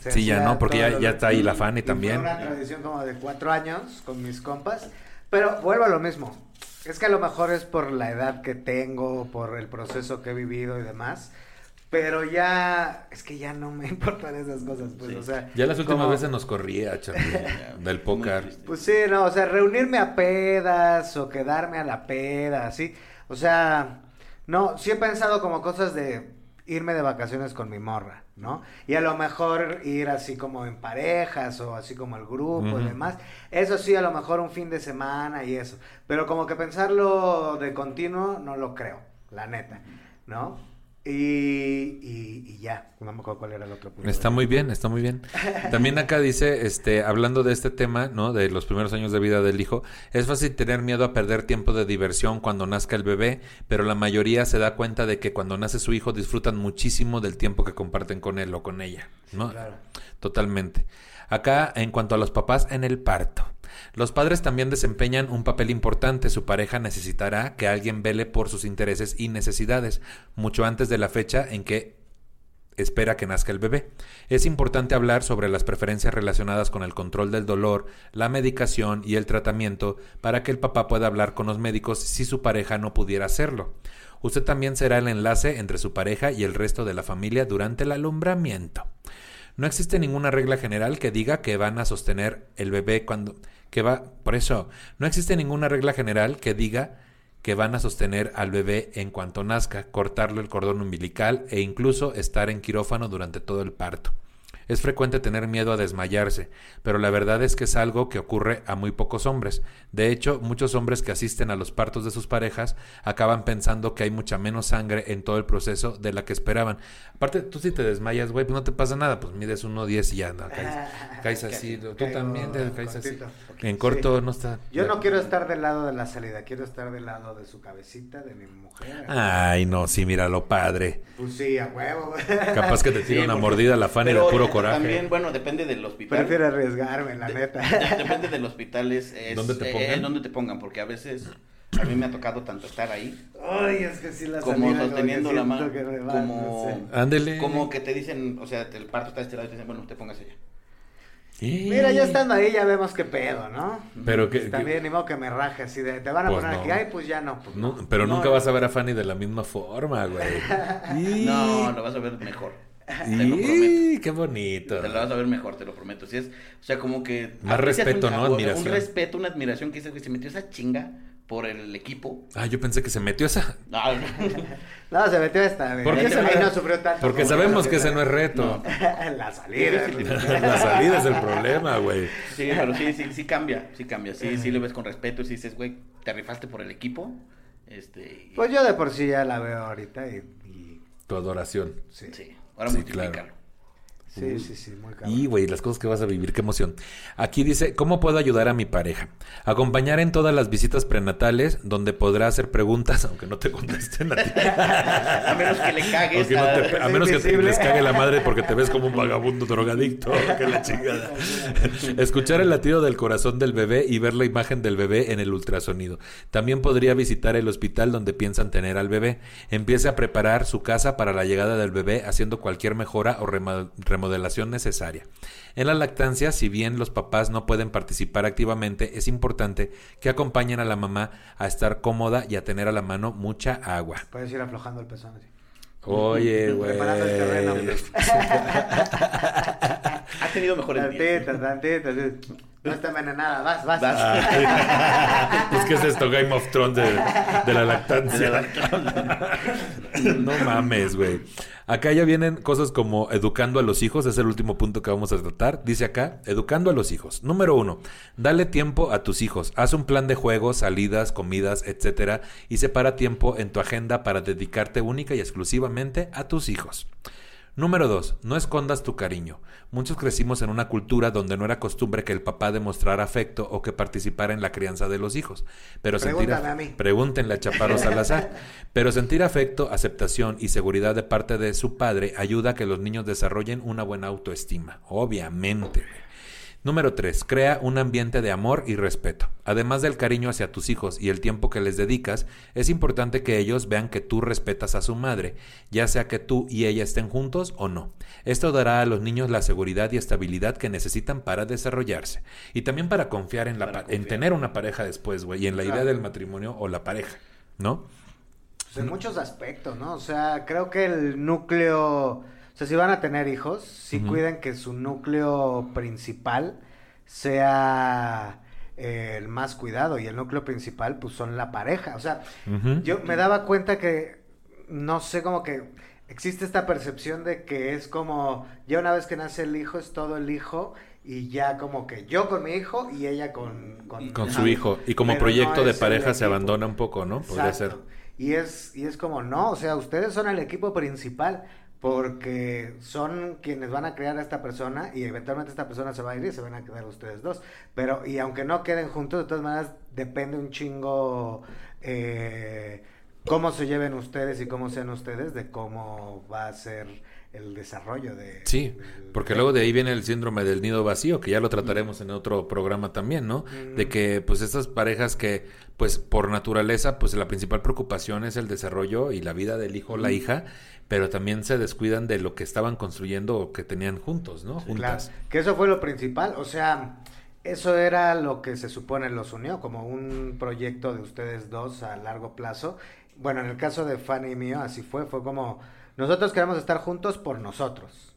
se Sí, ya no, porque ya- está ahí la Fanny y fue también. una tradición como de cuatro años con mis compas. Pero vuelvo a lo mismo. Es que a lo mejor es por la edad que tengo, por el proceso que he vivido y demás. Pero ya, es que ya no me importan esas cosas, pues, Sí. o sea. Ya las últimas como- veces nos corría, Charlie, Ya, del triste. Pues sí, no, o sea, reunirme a pedas o quedarme a la peda, así. O sea, no, sí he pensado como cosas de irme de vacaciones con mi morra, ¿no? Y a lo mejor ir así como en parejas o así como el grupo y demás. Eso sí, a lo mejor un fin de semana y eso. Pero como que pensarlo de continuo, no lo creo, la neta, ¿no? Y, y, y ya, no me acuerdo cuál era el otro punto. Está muy bien, está muy bien. También acá dice, este, hablando de este tema, ¿no? De los primeros años de vida del hijo, es fácil tener miedo a perder tiempo de diversión cuando nazca el bebé, pero la mayoría se da cuenta de que cuando nace su hijo disfrutan muchísimo del tiempo que comparten con él o con ella, ¿no? Claro. Totalmente. Acá, en cuanto a los papás en el parto, Los padres también desempeñan un papel importante. Su pareja necesitará que alguien vele por sus intereses y necesidades, mucho antes de la fecha en que espera que nazca el bebé. Es importante hablar sobre las preferencias relacionadas con el control del dolor, la medicación y el tratamiento para que el papá pueda hablar con los médicos si su pareja no pudiera hacerlo. Usted también será el enlace entre su pareja y el resto de la familia durante el alumbramiento. No existe ninguna regla general que diga que van a sostener el bebé cuando que va, por eso, no existe ninguna regla general que diga que van a sostener al bebé en cuanto nazca, cortarle el cordón umbilical e incluso estar en quirófano durante todo el parto. Es frecuente tener miedo a desmayarse, pero la verdad es que es algo que ocurre a muy pocos hombres. De hecho, muchos hombres que asisten a los partos de sus parejas acaban pensando que hay mucha menos sangre en todo el proceso de la que esperaban. Aparte, tú si te desmayas, güey, pues no te pasa nada, pues mides 1.10 y ya no, caes, caes así. Tú también te caes así. En corto no está. Yo no quiero estar del lado de la salida, quiero estar del lado de su cabecita, de mi mujer. Ay, no, sí, mira lo padre. Pues sí, a huevo. Capaz que te tira Sí, una porque- mordida la fan y de puro coraje. También, bueno, depende del hospital. Prefiero arriesgarme, la neta. De- Depende del hospital, es, es ¿Dónde te eh, pongan? eh, dónde te pongan, porque a veces a mí me ha tocado tanto estar ahí Ay, es que sí la como sosteniendo que la mano, que como. Ándele. como que te dicen, o sea, el parto está estirado y te dicen, bueno, te pongas allá. Sí. Mira, ya estando ahí ya vemos qué pedo, ¿no? Pero que, Pues también ni modo que me raje así de, te van a Pues poner no. aquí, ay, pues ya no. Pues No, no. pero No, nunca no. vas a ver a Fanny de la misma forma, güey. Y- No, lo vas a ver mejor. Te lo prometo. y- qué bonito. Te lo vas a ver mejor, te lo prometo. Si es, o sea, como que. Más respeto, un- ¿no? Un Admiración. respeto, una admiración que dices, güey, se metió esa chinga por el equipo. Ah, yo pensé que se metió esa. No, No, se metió esta. ¿Por qué Ese se no sufrió tanto. Porque sabemos que ese no es reto. la salida. La salida es el problema, güey. Sí, pero sí, sí, sí cambia, sí cambia. Sí, sí le ves con respeto y sí dices, güey, te rifaste por el equipo. Este. y- Pues yo de por sí ya la veo ahorita y... y- Tu adoración. sí. sí, Sí, ahora Sí, sí, sí, muy cabrón. Y, güey, las cosas que vas a vivir, qué emoción. Aquí dice, ¿cómo puedo ayudar a mi pareja? Acompañar en todas las visitas prenatales, donde podrá hacer preguntas, aunque no te contesten a ti. A menos que le cagues. Porque no te- a- menos que te, les cague la madre porque te ves como un vagabundo drogadicto. que la chingada. Escuchar el latido del corazón del bebé y ver la imagen del bebé en el ultrasonido. También podría visitar el hospital donde piensan tener al bebé. Empiece a preparar su casa para la llegada del bebé haciendo cualquier mejora o rema- remodelación necesaria. En la lactancia, si bien los papás no pueden participar activamente, es importante que acompañen a la mamá a estar cómoda y a tener a la mano mucha agua. Puedes ir aflojando el pezón así. Oye, güey. Preparando el terreno. Ha tenido mejores días. No está envenenada, vas, vas. Vas. Ah, pues, ¿qué es esto? Game of Thrones de, de la lactancia. no mames, güey. Acá ya vienen cosas como educando a los hijos, es el último punto que vamos a tratar. Dice acá, educando a los hijos. Número uno, dale tiempo a tus hijos. Haz un plan de juegos, salidas, comidas, etcétera, y separa tiempo en tu agenda para dedicarte única y exclusivamente a tus hijos. Número 2. No escondas tu cariño. Muchos crecimos en una cultura donde no era costumbre que el papá demostrara afecto o que participara en la crianza de los hijos. Pero sentir Pregúntame a mí. Pregúntenle a Chaparro Salazar. Pero sentir afecto, aceptación y seguridad de parte de su padre ayuda a que los niños desarrollen una buena autoestima. Obviamente. Número 3. Crea un ambiente de amor y respeto. Además del cariño hacia tus hijos y el tiempo que les dedicas, es importante que ellos vean que tú respetas a su madre, ya sea que tú y ella estén juntos o no. Esto dará a los niños la seguridad y estabilidad que necesitan para desarrollarse. Y también para confiar en, la Para pa- en tener una pareja después, güey, y en la idea del matrimonio o la pareja, ¿no? Pues en muchos aspectos, ¿no? O sea, creo que el núcleo, sea, si van a tener hijos, sí Ujú. cuiden que su núcleo principal sea eh, el más cuidado y el núcleo principal pues son la pareja. O sea, yo me daba cuenta que, no sé, como que existe esta percepción de que es como, ya una vez que nace el hijo es todo el hijo y ya como que yo con mi hijo y ella con... Con, su hijo. Y como Pero proyecto no de pareja se abandona un poco, ¿no? Podría ser. Y es, y es como, no, o sea, ustedes son el equipo principal porque son quienes van a crear a esta persona y eventualmente esta persona se va a ir y se van a quedar ustedes dos. Pero, y aunque no queden juntos, de todas maneras depende un chingo eh, cómo se lleven ustedes y cómo sean ustedes de cómo va a ser el desarrollo de... Sí, porque luego de ahí viene el síndrome del nido vacío, que ya lo trataremos en otro programa también, ¿no? De que pues estas parejas que pues por naturaleza pues la principal preocupación es el desarrollo y la vida del hijo o la hija, pero también se descuidan de lo que estaban construyendo o que tenían juntos, ¿no? Claro, Juntas. que eso fue lo principal, o sea, eso era lo que se supone los unió, como un proyecto de ustedes dos a largo plazo. Bueno, en el caso de Fanny y mío, así fue, fue como, nosotros queremos estar juntos por nosotros,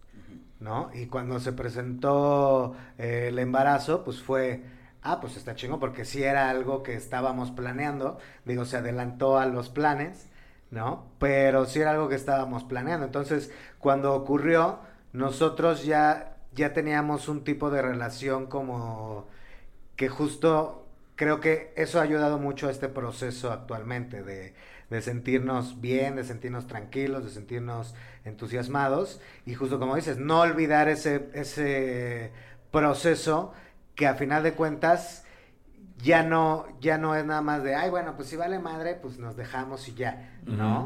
¿no? Y cuando se presentó eh, el embarazo, pues fue, ah, pues está chingo, porque sí era algo que estábamos planeando, digo, se adelantó a los planes, ¿no? Pero sí era algo que estábamos planeando. Entonces, cuando ocurrió, nosotros ya, ya teníamos un tipo de relación como que justo creo que eso ha ayudado mucho a este proceso actualmente de, de sentirnos bien, de sentirnos tranquilos, de sentirnos entusiasmados y justo como dices, no olvidar ese, ese proceso que a final de cuentas ya no, ya no es nada más de, ay, bueno, pues si vale madre, pues nos dejamos y ya, ¿no?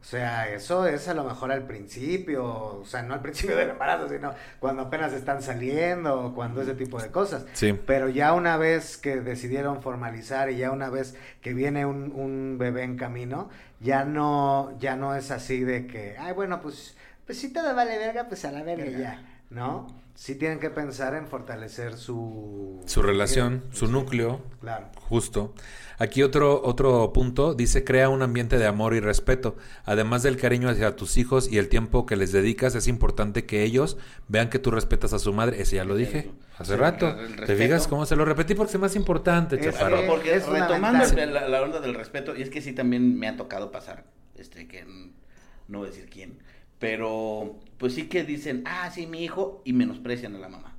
O sea, eso es a lo mejor al principio, o sea, no al principio del embarazo, sino cuando apenas están saliendo, o cuando ese tipo de cosas. Sí. Pero ya una vez que decidieron formalizar y ya una vez que viene un, un bebé en camino, ya no, ya no es así de que, ay, bueno, pues, pues si todo vale verga, pues a la verga y ya, ¿no? Sí tienen que pensar en fortalecer su... Su relación, su núcleo, Claro. Justo. Aquí otro, otro punto dice, crea un ambiente de amor y respeto. Además del cariño hacia tus hijos y el tiempo que les dedicas, es importante que ellos vean que tú respetas a su madre. Ese ya lo dije hace Sí, rato. ¿Te fijas cómo se lo repetí? Porque es más importante, Es chaparro. que- Porque es retomando la, la onda del respeto, y es que sí también me ha tocado pasar, este, que no voy a decir quién, pero pues sí que dicen, ah, sí, mi hijo, y menosprecian a la mamá.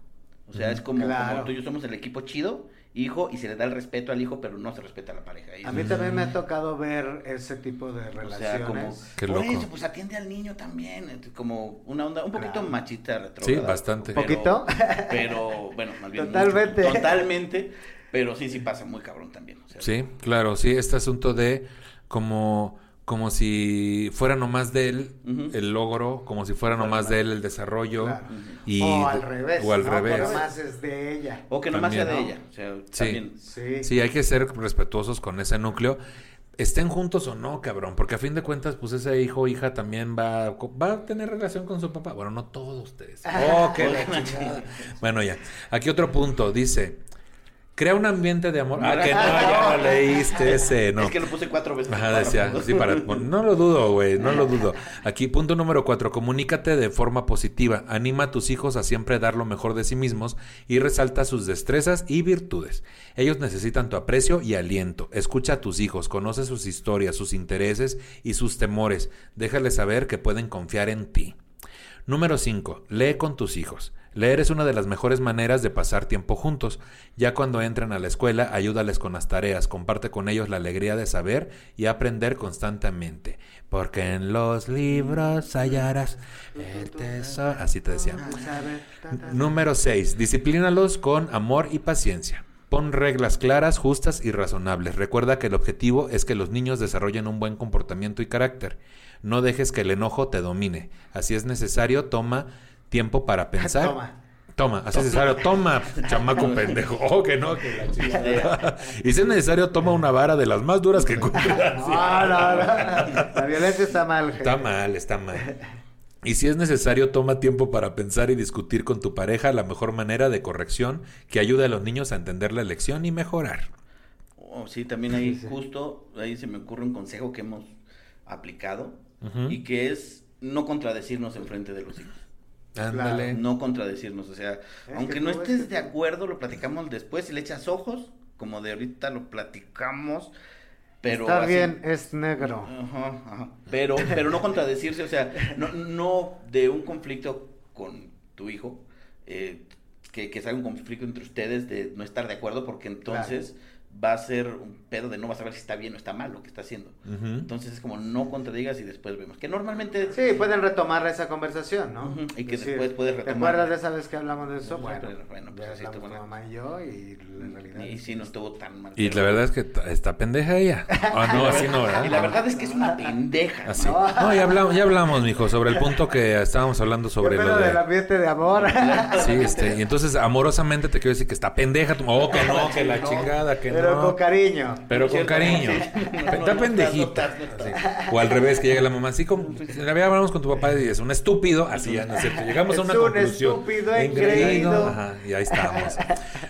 O sea, es como, Claro. como tú y yo somos el equipo chido, hijo, y se le da el respeto al hijo, pero no se respeta a la pareja. Y A mí también me ha tocado ver ese tipo de o relaciones. sea, como, Qué por loco. eso, pues atiende al niño también, es como una onda un poquito Claro. machista retrógrada. Sí, bastante. pero- ¿Poquito? Pero, bueno, más bien Totalmente. mucho, totalmente, pero sí, sí pasa muy cabrón también. o sea, Sí, claro, sí, este asunto de como, como si fuera nomás de él el logro, como si fuera nomás nomás. de él el desarrollo. Claro. Y, o al revés. O al ¿no? revés. Que nomás es de ella. O que nomás sea de ella. O sea, Sí. también. Sí. Sí, hay que ser respetuosos con ese núcleo. Estén juntos o no, cabrón, porque a fin de cuentas, pues ese hijo o hija también va, va a tener relación con su papá. Bueno, no todos ustedes. Oh, qué la chingada. Bueno, ya. Aquí otro punto, dice, crea un ambiente de amor. Ah, que no, ya lo leíste ese, no. Es que lo puse cuatro veces. Ajá, decía, sí, para, no lo dudo, güey, no lo dudo. Aquí, punto número cuatro, comunícate de forma positiva, anima a tus hijos a siempre dar lo mejor de sí mismos y resalta sus destrezas y virtudes. Ellos necesitan tu aprecio y aliento. Escucha a tus hijos, conoce sus historias, sus intereses y sus temores. Déjales saber que pueden confiar en ti. Número 5. Lee con tus hijos. Leer es una de las mejores maneras de pasar tiempo juntos. Ya cuando entren a la escuela, ayúdales con las tareas, comparte con ellos la alegría de saber y aprender constantemente. Porque en los libros hallarás el tesoro. Así te decía. Número 6. Disciplínalos con amor y paciencia. Pon reglas claras, justas y razonables. Recuerda que el objetivo es que los niños desarrollen un buen comportamiento y carácter. No dejes que el enojo te domine. Así es necesario, toma tiempo para pensar. Toma. Toma, así es necesario, toma, chamaco pendejo. Oh, que no, que la chingada. Y si es necesario, toma una vara de las más duras que encuentres. No, no, no. La violencia está mal, gente. Está mal, está mal. Y si es necesario, toma tiempo para pensar y discutir con tu pareja la mejor manera de corrección que ayude a los niños a entender la lección y mejorar. Oh, sí, también ahí Sí, sí. justo, ahí se me ocurre un consejo que hemos aplicado y que es no contradecirnos en frente de los hijos. Ándale. No contradecirnos, o sea, aunque que no estés que- de acuerdo, lo platicamos después y le echas ojos, como de ahorita lo platicamos, pero... Está así- bien, es negro. Ajá, ajá. Pero, pero no contradecirse, o sea, no, no de un conflicto con tu hijo, eh, que, que sea un conflicto entre ustedes de no estar de acuerdo, porque entonces va a ser un pedo de no vas a ver si está bien o está mal lo que está haciendo. Entonces es como no contradigas y después vemos. Que normalmente... Sí, pueden retomar esa conversación, ¿no? Y que Decir, después puedes ¿Te retomar. acuerdas de esa vez que hablamos de eso? Bueno, pero bueno, pues así estuvo, tu ¿no? mamá y yo y la realidad Y sí, no estuvo tan mal. Y la verdad es que está pendeja ella. Ah, no, así no, ¿verdad? Y la verdad es que es una pendeja. Así. ¿no? No, ya hablamos, ya hablamos, mijo, sobre el punto que estábamos hablando sobre ¿Qué lo pedo del de... ambiente de amor? Sí, este, y entonces amorosamente te quiero decir que está pendeja, tu... oh, que no, que la No. chingada, que Pero no. con cariño. Pero con cariño. Está pendejita. O al revés, que llega la mamá así como... La verdad, hablamos con tu papá y es un estúpido. Así ya, ¿no es cierto? Llegamos a una Es un conclusión. estúpido engreído. Ajá, y ahí estamos.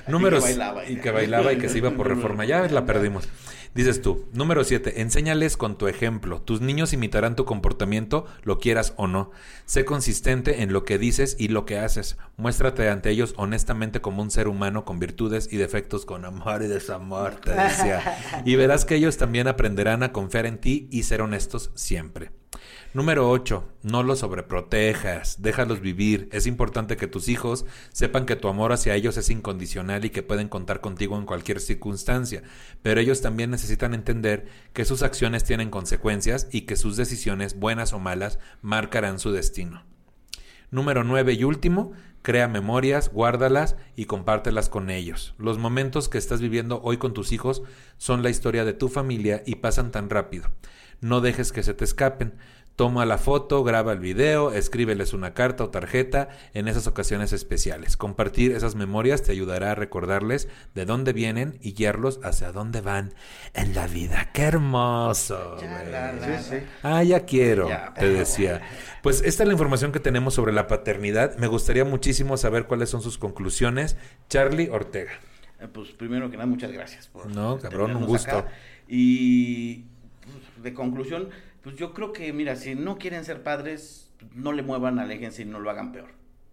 Números... Y que bailaba, Y que bailaba y que se iba por reforma. Ya la perdimos. Dices tú, número 7, enséñales con tu ejemplo. Tus niños imitarán tu comportamiento, lo quieras o no. Sé consistente en lo que dices y lo que haces. Muéstrate ante ellos honestamente como un ser humano con virtudes y defectos, con amor y desamor, te decía. Y verás que ellos también aprenderán a confiar en ti y ser honestos siempre. Número 8. No los sobreprotejas, déjalos vivir. Es importante que tus hijos sepan que tu amor hacia ellos es incondicional y que pueden contar contigo en cualquier circunstancia, pero ellos también necesitan entender que sus acciones tienen consecuencias y que sus decisiones, buenas o malas, marcarán su destino. Número 9 y último, crea memorias, guárdalas y compártelas con ellos. Los momentos que estás viviendo hoy con tus hijos son la historia de tu familia y pasan tan rápido. No dejes que se te escapen. Toma la foto, graba el video, escríbeles una carta o tarjeta en esas ocasiones especiales. Compartir esas memorias te ayudará a recordarles de dónde vienen y guiarlos hacia dónde van en la vida. ¡Qué hermoso! Ya, güey! la, la, Sí, sí. Ah, ya quiero, Ya. te decía. Pues esta es la información que tenemos sobre la paternidad. Me gustaría muchísimo saber cuáles son sus conclusiones. Charlie Ortega. Eh, Pues primero que nada, muchas gracias por No, cabrón, un gusto. acá. Y pues, de conclusión, pues yo creo que, mira, si no quieren ser padres, no le muevan, aléjense y no lo hagan peor.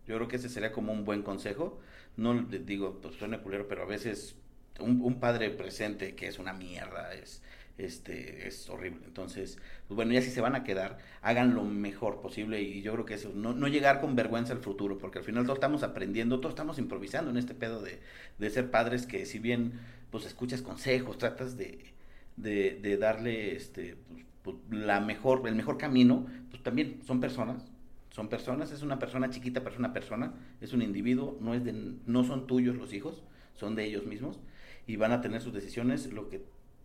Yo creo que ese sería como un buen consejo. No digo, pues suena culero, pero a veces un, padre presente que es una mierda es este es horrible. Entonces, pues bueno, ya si se van a quedar, hagan lo mejor posible y yo creo que eso, no, no llegar con vergüenza al futuro, porque al final todos estamos aprendiendo, todos estamos improvisando en este pedo de, de ser padres que si bien pues escuchas consejos, tratas de, de darle este pues, la mejor, el mejor camino, pues también son personas, son personas, es una persona chiquita, pero es una persona, es un individuo, no es de, no son tuyos los hijos, son de ellos mismos y van a tener sus decisiones, lo que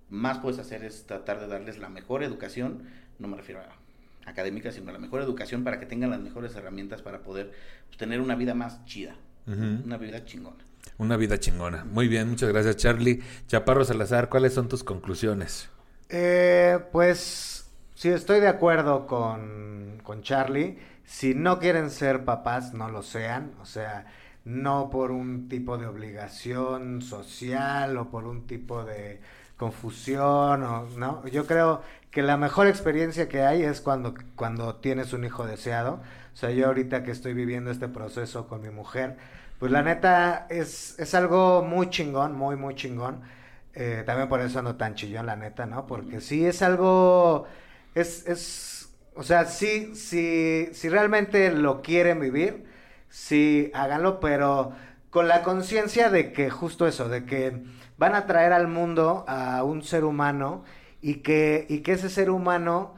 más puedes hacer es tratar de darles la mejor educación, no me refiero a académica, sino la mejor educación para que tengan las mejores herramientas para poder pues, tener una vida más chida, una vida chingona. Una vida chingona. Muy bien, muchas gracias, Charlie. Chaparro Salazar, ¿cuáles son tus conclusiones? Eh, pues sí, estoy de acuerdo con, con Charlie. Si no quieren ser papás, no lo sean. O sea, no por un tipo de obligación social o por un tipo de confusión o no. Yo creo que la mejor experiencia que hay es cuando, cuando tienes un hijo deseado. O sea, yo ahorita que estoy viviendo este proceso con mi mujer, pues la neta es, es algo muy chingón, muy, muy chingón. Eh, también por eso ando tan chillón, la neta, ¿no? Porque sí es algo, es, es, o sea, sí, sí, si realmente lo quieren vivir, sí, háganlo, pero con la conciencia de que justo eso, de que van a traer al mundo a un ser humano y que, y que ese ser humano,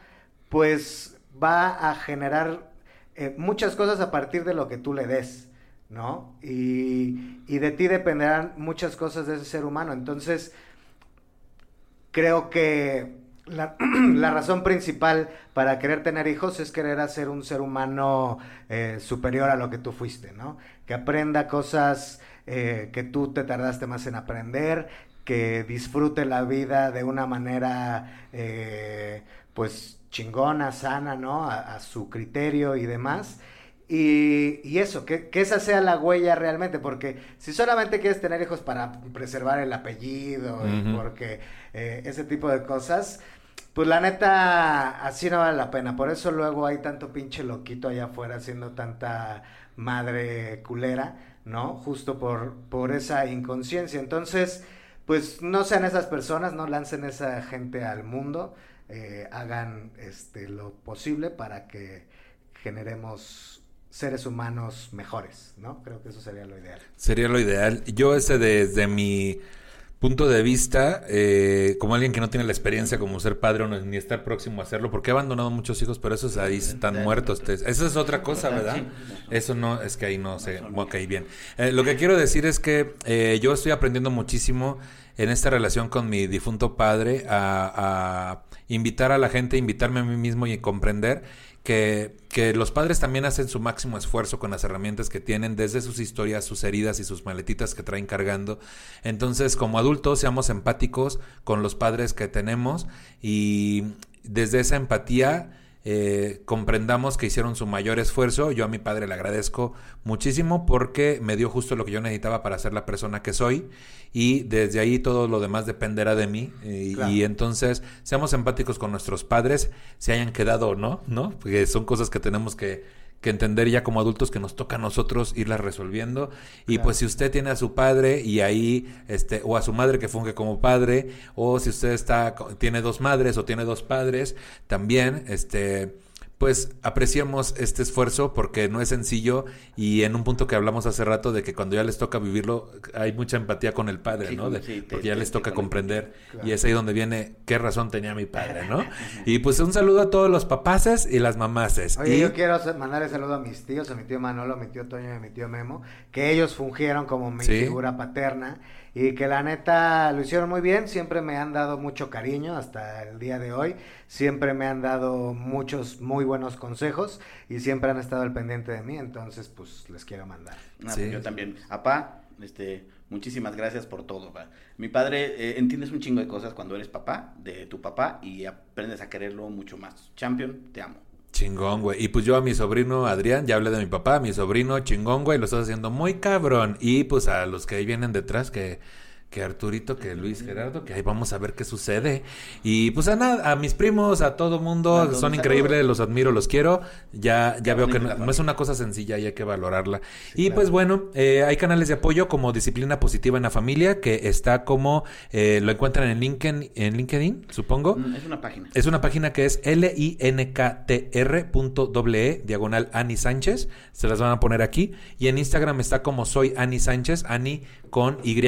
pues, va a generar eh, muchas cosas a partir de lo que tú le des. ¿No? Y, y de ti dependerán muchas cosas de ese ser humano. Entonces, creo que la, la razón principal para querer tener hijos es querer hacer un ser humano eh, superior a lo que tú fuiste, ¿no? Que aprenda cosas eh, que tú te tardaste más en aprender, que disfrute la vida de una manera, eh, pues, chingona, sana, ¿no? A, a su criterio y demás. Y, y eso, que, que, esa sea la huella realmente, porque si solamente quieres tener hijos para preservar el apellido, uh -huh. y porque eh, ese tipo de cosas, pues la neta, así no vale la pena. Por eso luego hay tanto pinche loquito allá afuera haciendo tanta madre culera, ¿no? Justo por, por esa inconsciencia. Entonces, pues no sean esas personas, no lancen esa gente al mundo, eh, hagan este, lo posible para que generemos seres humanos mejores, ¿no? Creo que eso sería lo ideal. Sería lo ideal. Yo ese desde mi punto de vista, eh, como alguien que no tiene la experiencia como ser padre o no- ni estar próximo a hacerlo, porque he abandonado muchos hijos, pero esos ahí están muertos. te- Esa es otra cosa, ¿verdad? Eso no, es que ahí no sé. Ok, bien. Eh, lo que quiero decir es que eh, yo estoy aprendiendo muchísimo en esta relación con mi difunto padre a, a invitar a la gente, invitarme a mí mismo y comprender que, que los padres también hacen su máximo esfuerzo con las herramientas que tienen, desde sus historias, sus heridas y sus maletitas que traen cargando. Entonces, como adultos, seamos empáticos con los padres que tenemos y desde esa empatía eh, comprendamos que hicieron su mayor esfuerzo. Yo a mi padre le agradezco muchísimo porque me dio justo lo que yo necesitaba para ser la persona que soy y desde ahí todo lo demás dependerá de mí. Y, Claro. y entonces seamos empáticos con nuestros padres, se hayan quedado o no, ¿no? Porque son cosas que tenemos que que entender ya como adultos que nos toca a nosotros irlas resolviendo. Y Claro. pues si usted tiene a su padre y ahí, este, o a su madre que funge como padre, o si usted está, tiene dos madres o tiene dos padres, también, este, pues apreciamos este esfuerzo porque no es sencillo y en un punto que hablamos hace rato de que cuando ya les toca vivirlo hay mucha empatía con el padre, Sí, ¿no? De- sí, te- porque ya te- les te toca comprender Claro. y es ahí donde viene qué razón tenía mi padre, ¿no? y pues un saludo a todos los papaces y las mamaces. Oye, y yo quiero mandar el saludo a mis tíos, a mi tío Manolo, a mi tío Toño y a mi tío Memo, que ellos fungieron como mi Sí. figura paterna y que la neta lo hicieron muy bien, siempre me han dado mucho cariño hasta el día de hoy, siempre me han dado muchos muy buenos consejos y siempre han estado al pendiente de mí, entonces pues les quiero mandar. Ah, Sí. pues yo también. Apá, este, muchísimas gracias por todo. pa. Mi padre, eh, entiendes un chingo de cosas cuando eres papá, de tu papá, y aprendes a quererlo mucho más. Champion, te amo. Chingón, güey. Y pues yo a mi sobrino Adrián, ya hablé de mi papá, a mi sobrino chingón, güey, lo estás haciendo muy cabrón. Y pues a los que ahí vienen detrás, que, que Arturito, que Luis Gerardo, que ahí vamos a ver qué sucede. Y pues a nada, a mis primos, a todo mundo, son increíbles, los admiro, los quiero. Ya, ya veo que no, es una cosa sencilla y hay que valorarla. y claro. pues bueno, eh, hay canales de apoyo como Disciplina Positiva en la Familia, que está como, eh, lo encuentran en LinkedIn, en LinkedIn, supongo. Mm, Es una página. Es una página que es linktr.ee diagonal Ani Sánchez. Se las van a poner aquí. Y en Instagram está como soy Ani Sánchez, Ani con Y.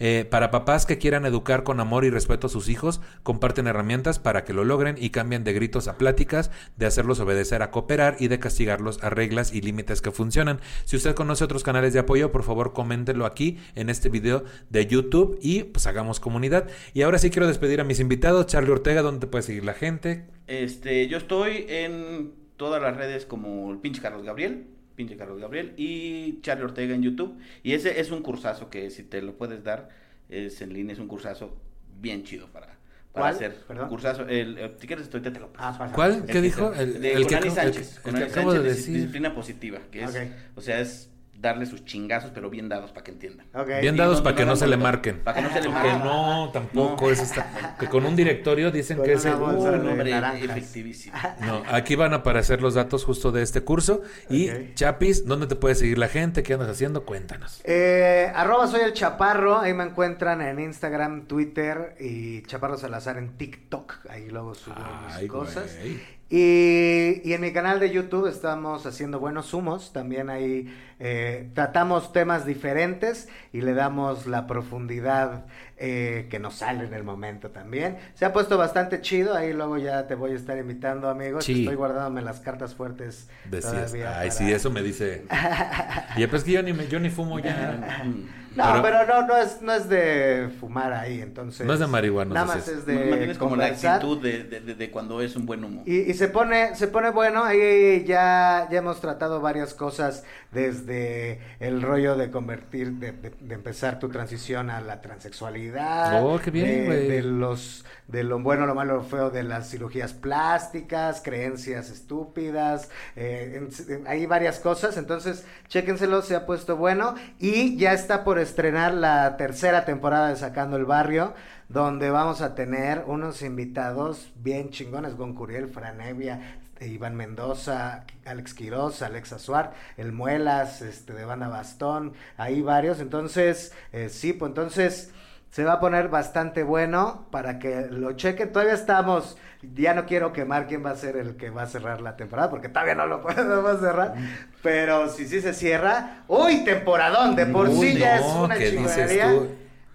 Eh, para papás que quieran educar con amor y respeto a sus hijos, comparten herramientas para que lo logren y cambien de gritos a pláticas, de hacerlos obedecer a cooperar y de castigarlos a reglas y límites que funcionan. Si usted conoce otros canales de apoyo, por favor coméntenlo aquí en este video de YouTube y pues hagamos comunidad. Y ahora sí quiero despedir a mis invitados. Charlie Ortega, ¿dónde puede seguir la gente? Este, yo estoy en todas las redes como el pinche Carlos Gabriel, pinche Carlos Gabriel, y Charlie Ortega en YouTube. Y ese es un cursazo que si te lo puedes dar, es en línea, es un cursazo bien chido para, para ¿Cuál? hacer. Perdón. Cursazo, el, eh, si quieres estoy te lo paso. Ah, pasa. ¿Cuál? El ¿Qué dijo? El, de- el con que, Sánchez, el que acabo de Sánchez, dis- decir. Disciplina positiva, que es, Ok. o sea, es darle sus chingazos, pero bien dados para que entiendan. Bien dados no- para que no se le marquen. Para que no se le Ah, Que marquen. no, tampoco. No. Eso está, que con un directorio dicen Con que es el- bolsa Uh, de no, hombre, naranjas. efectivísimo. No, aquí van a aparecer los datos justo de este curso. Y. Chapis, ¿dónde te puede seguir la gente? ¿Qué andas haciendo? Cuéntanos. Eh, arroba soy el Chaparro, ahí me encuentran en Instagram, Twitter y Chaparro Salazar en TikTok, ahí luego subo Ay, mis cosas. güey. Y, y en mi canal de YouTube estamos haciendo buenos humos, también ahí eh, tratamos temas diferentes y le damos la profundidad eh, que nos sale en el momento también. Se ha puesto bastante chido, ahí luego ya te voy a estar invitando amigos, Sí. estoy guardándome las cartas fuertes. Decías, todavía ay, para- sí, eso me dice. Y pues que yo ni, me- yo ni fumo ya. No, Pero- pero, no, no es, no es de fumar ahí, entonces. No es de marihuana, Nada más es de. Mantienes como la actitud de, de- de- de cuando es un buen humo. Y, y se pone, se pone bueno, ahí ya, ya hemos tratado varias cosas desde el rollo de convertir, de, de- de empezar tu transición a la transexualidad. Oh, qué bien, de, güey. de los, de lo bueno, lo malo, lo feo de las cirugías plásticas, creencias estúpidas, eh, en- en- hay varias cosas, entonces chéquenselo, se ha puesto bueno y ya está por estrenar la tercera temporada de Sacando el Barrio donde vamos a tener unos invitados bien chingones, Gon Curiel, Franevia, Iván Mendoza, Alex Quiroz, Alexa Suar, El Muelas, este, de Banda Bastón, hay varios, entonces, eh, sí, pues entonces se va a poner bastante bueno para que lo chequen, todavía estamos, ya no quiero quemar quién va a ser el que va a cerrar la temporada, porque todavía no lo podemos cerrar, pero si sí se cierra, uy, temporadón, de por sí ya es no, una ¿qué dices chingonería.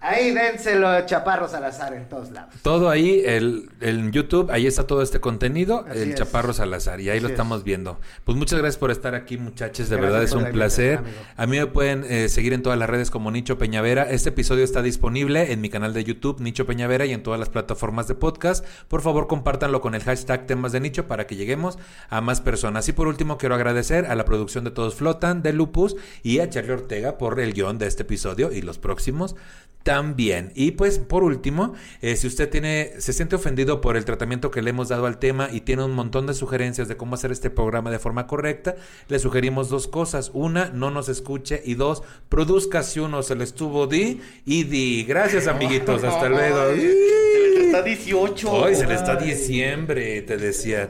Ahí dénselo, Chaparro Salazar en todos lados. Todo ahí, el, en YouTube, ahí está todo este contenido, Así el es. Chaparro Salazar, y ahí Así lo es. estamos viendo. Pues muchas gracias por estar aquí, muchachos, de Gracias verdad es un la placer. amigo. A mí me pueden eh, seguir en todas las redes como Nicho Peñavera. Este episodio está disponible en mi canal de YouTube, Nicho Peñavera, y en todas las plataformas de podcast. Por favor, compártanlo con el hashtag temas de nicho para que lleguemos a más personas. Y por último, quiero agradecer a la producción de Todos Flotan, de Lupus, y a Charlie Ortega por el guion de este episodio y los próximos también. Y pues por último, eh, si usted tiene, se siente ofendido por el tratamiento que le hemos dado al tema y tiene un montón de sugerencias de cómo hacer este programa de forma correcta, le sugerimos dos cosas. Una, no nos escuche y dos, produzca si uno se le estuvo di y di. Gracias amiguitos, hasta luego. Se les está 18. Hoy se le está diciembre, te decía.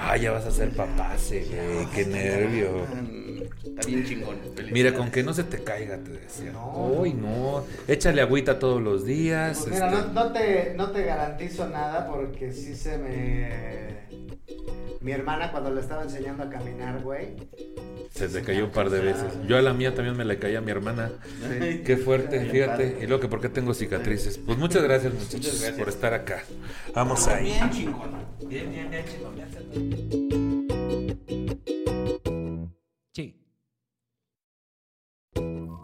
Ay, ya vas a ser papá, güey, qué nervio. Está bien chingón. Mira, con que no se te caiga, te decía. Uy, no. Échale agüita todos los días. Pues mira, este. no, no te, no te garantizo nada porque sí se me... Mi hermana cuando le estaba enseñando a caminar, güey. Se te cayó un par de veces. Yo a la mía también me le caía a mi hermana. Sí. Qué fuerte, fíjate. Y luego que por qué tengo cicatrices. Pues muchas gracias, muchachos, Muchas gracias. por estar acá. Vamos ahí. Bien chingón. Bien, bien, bien, chingón, うん。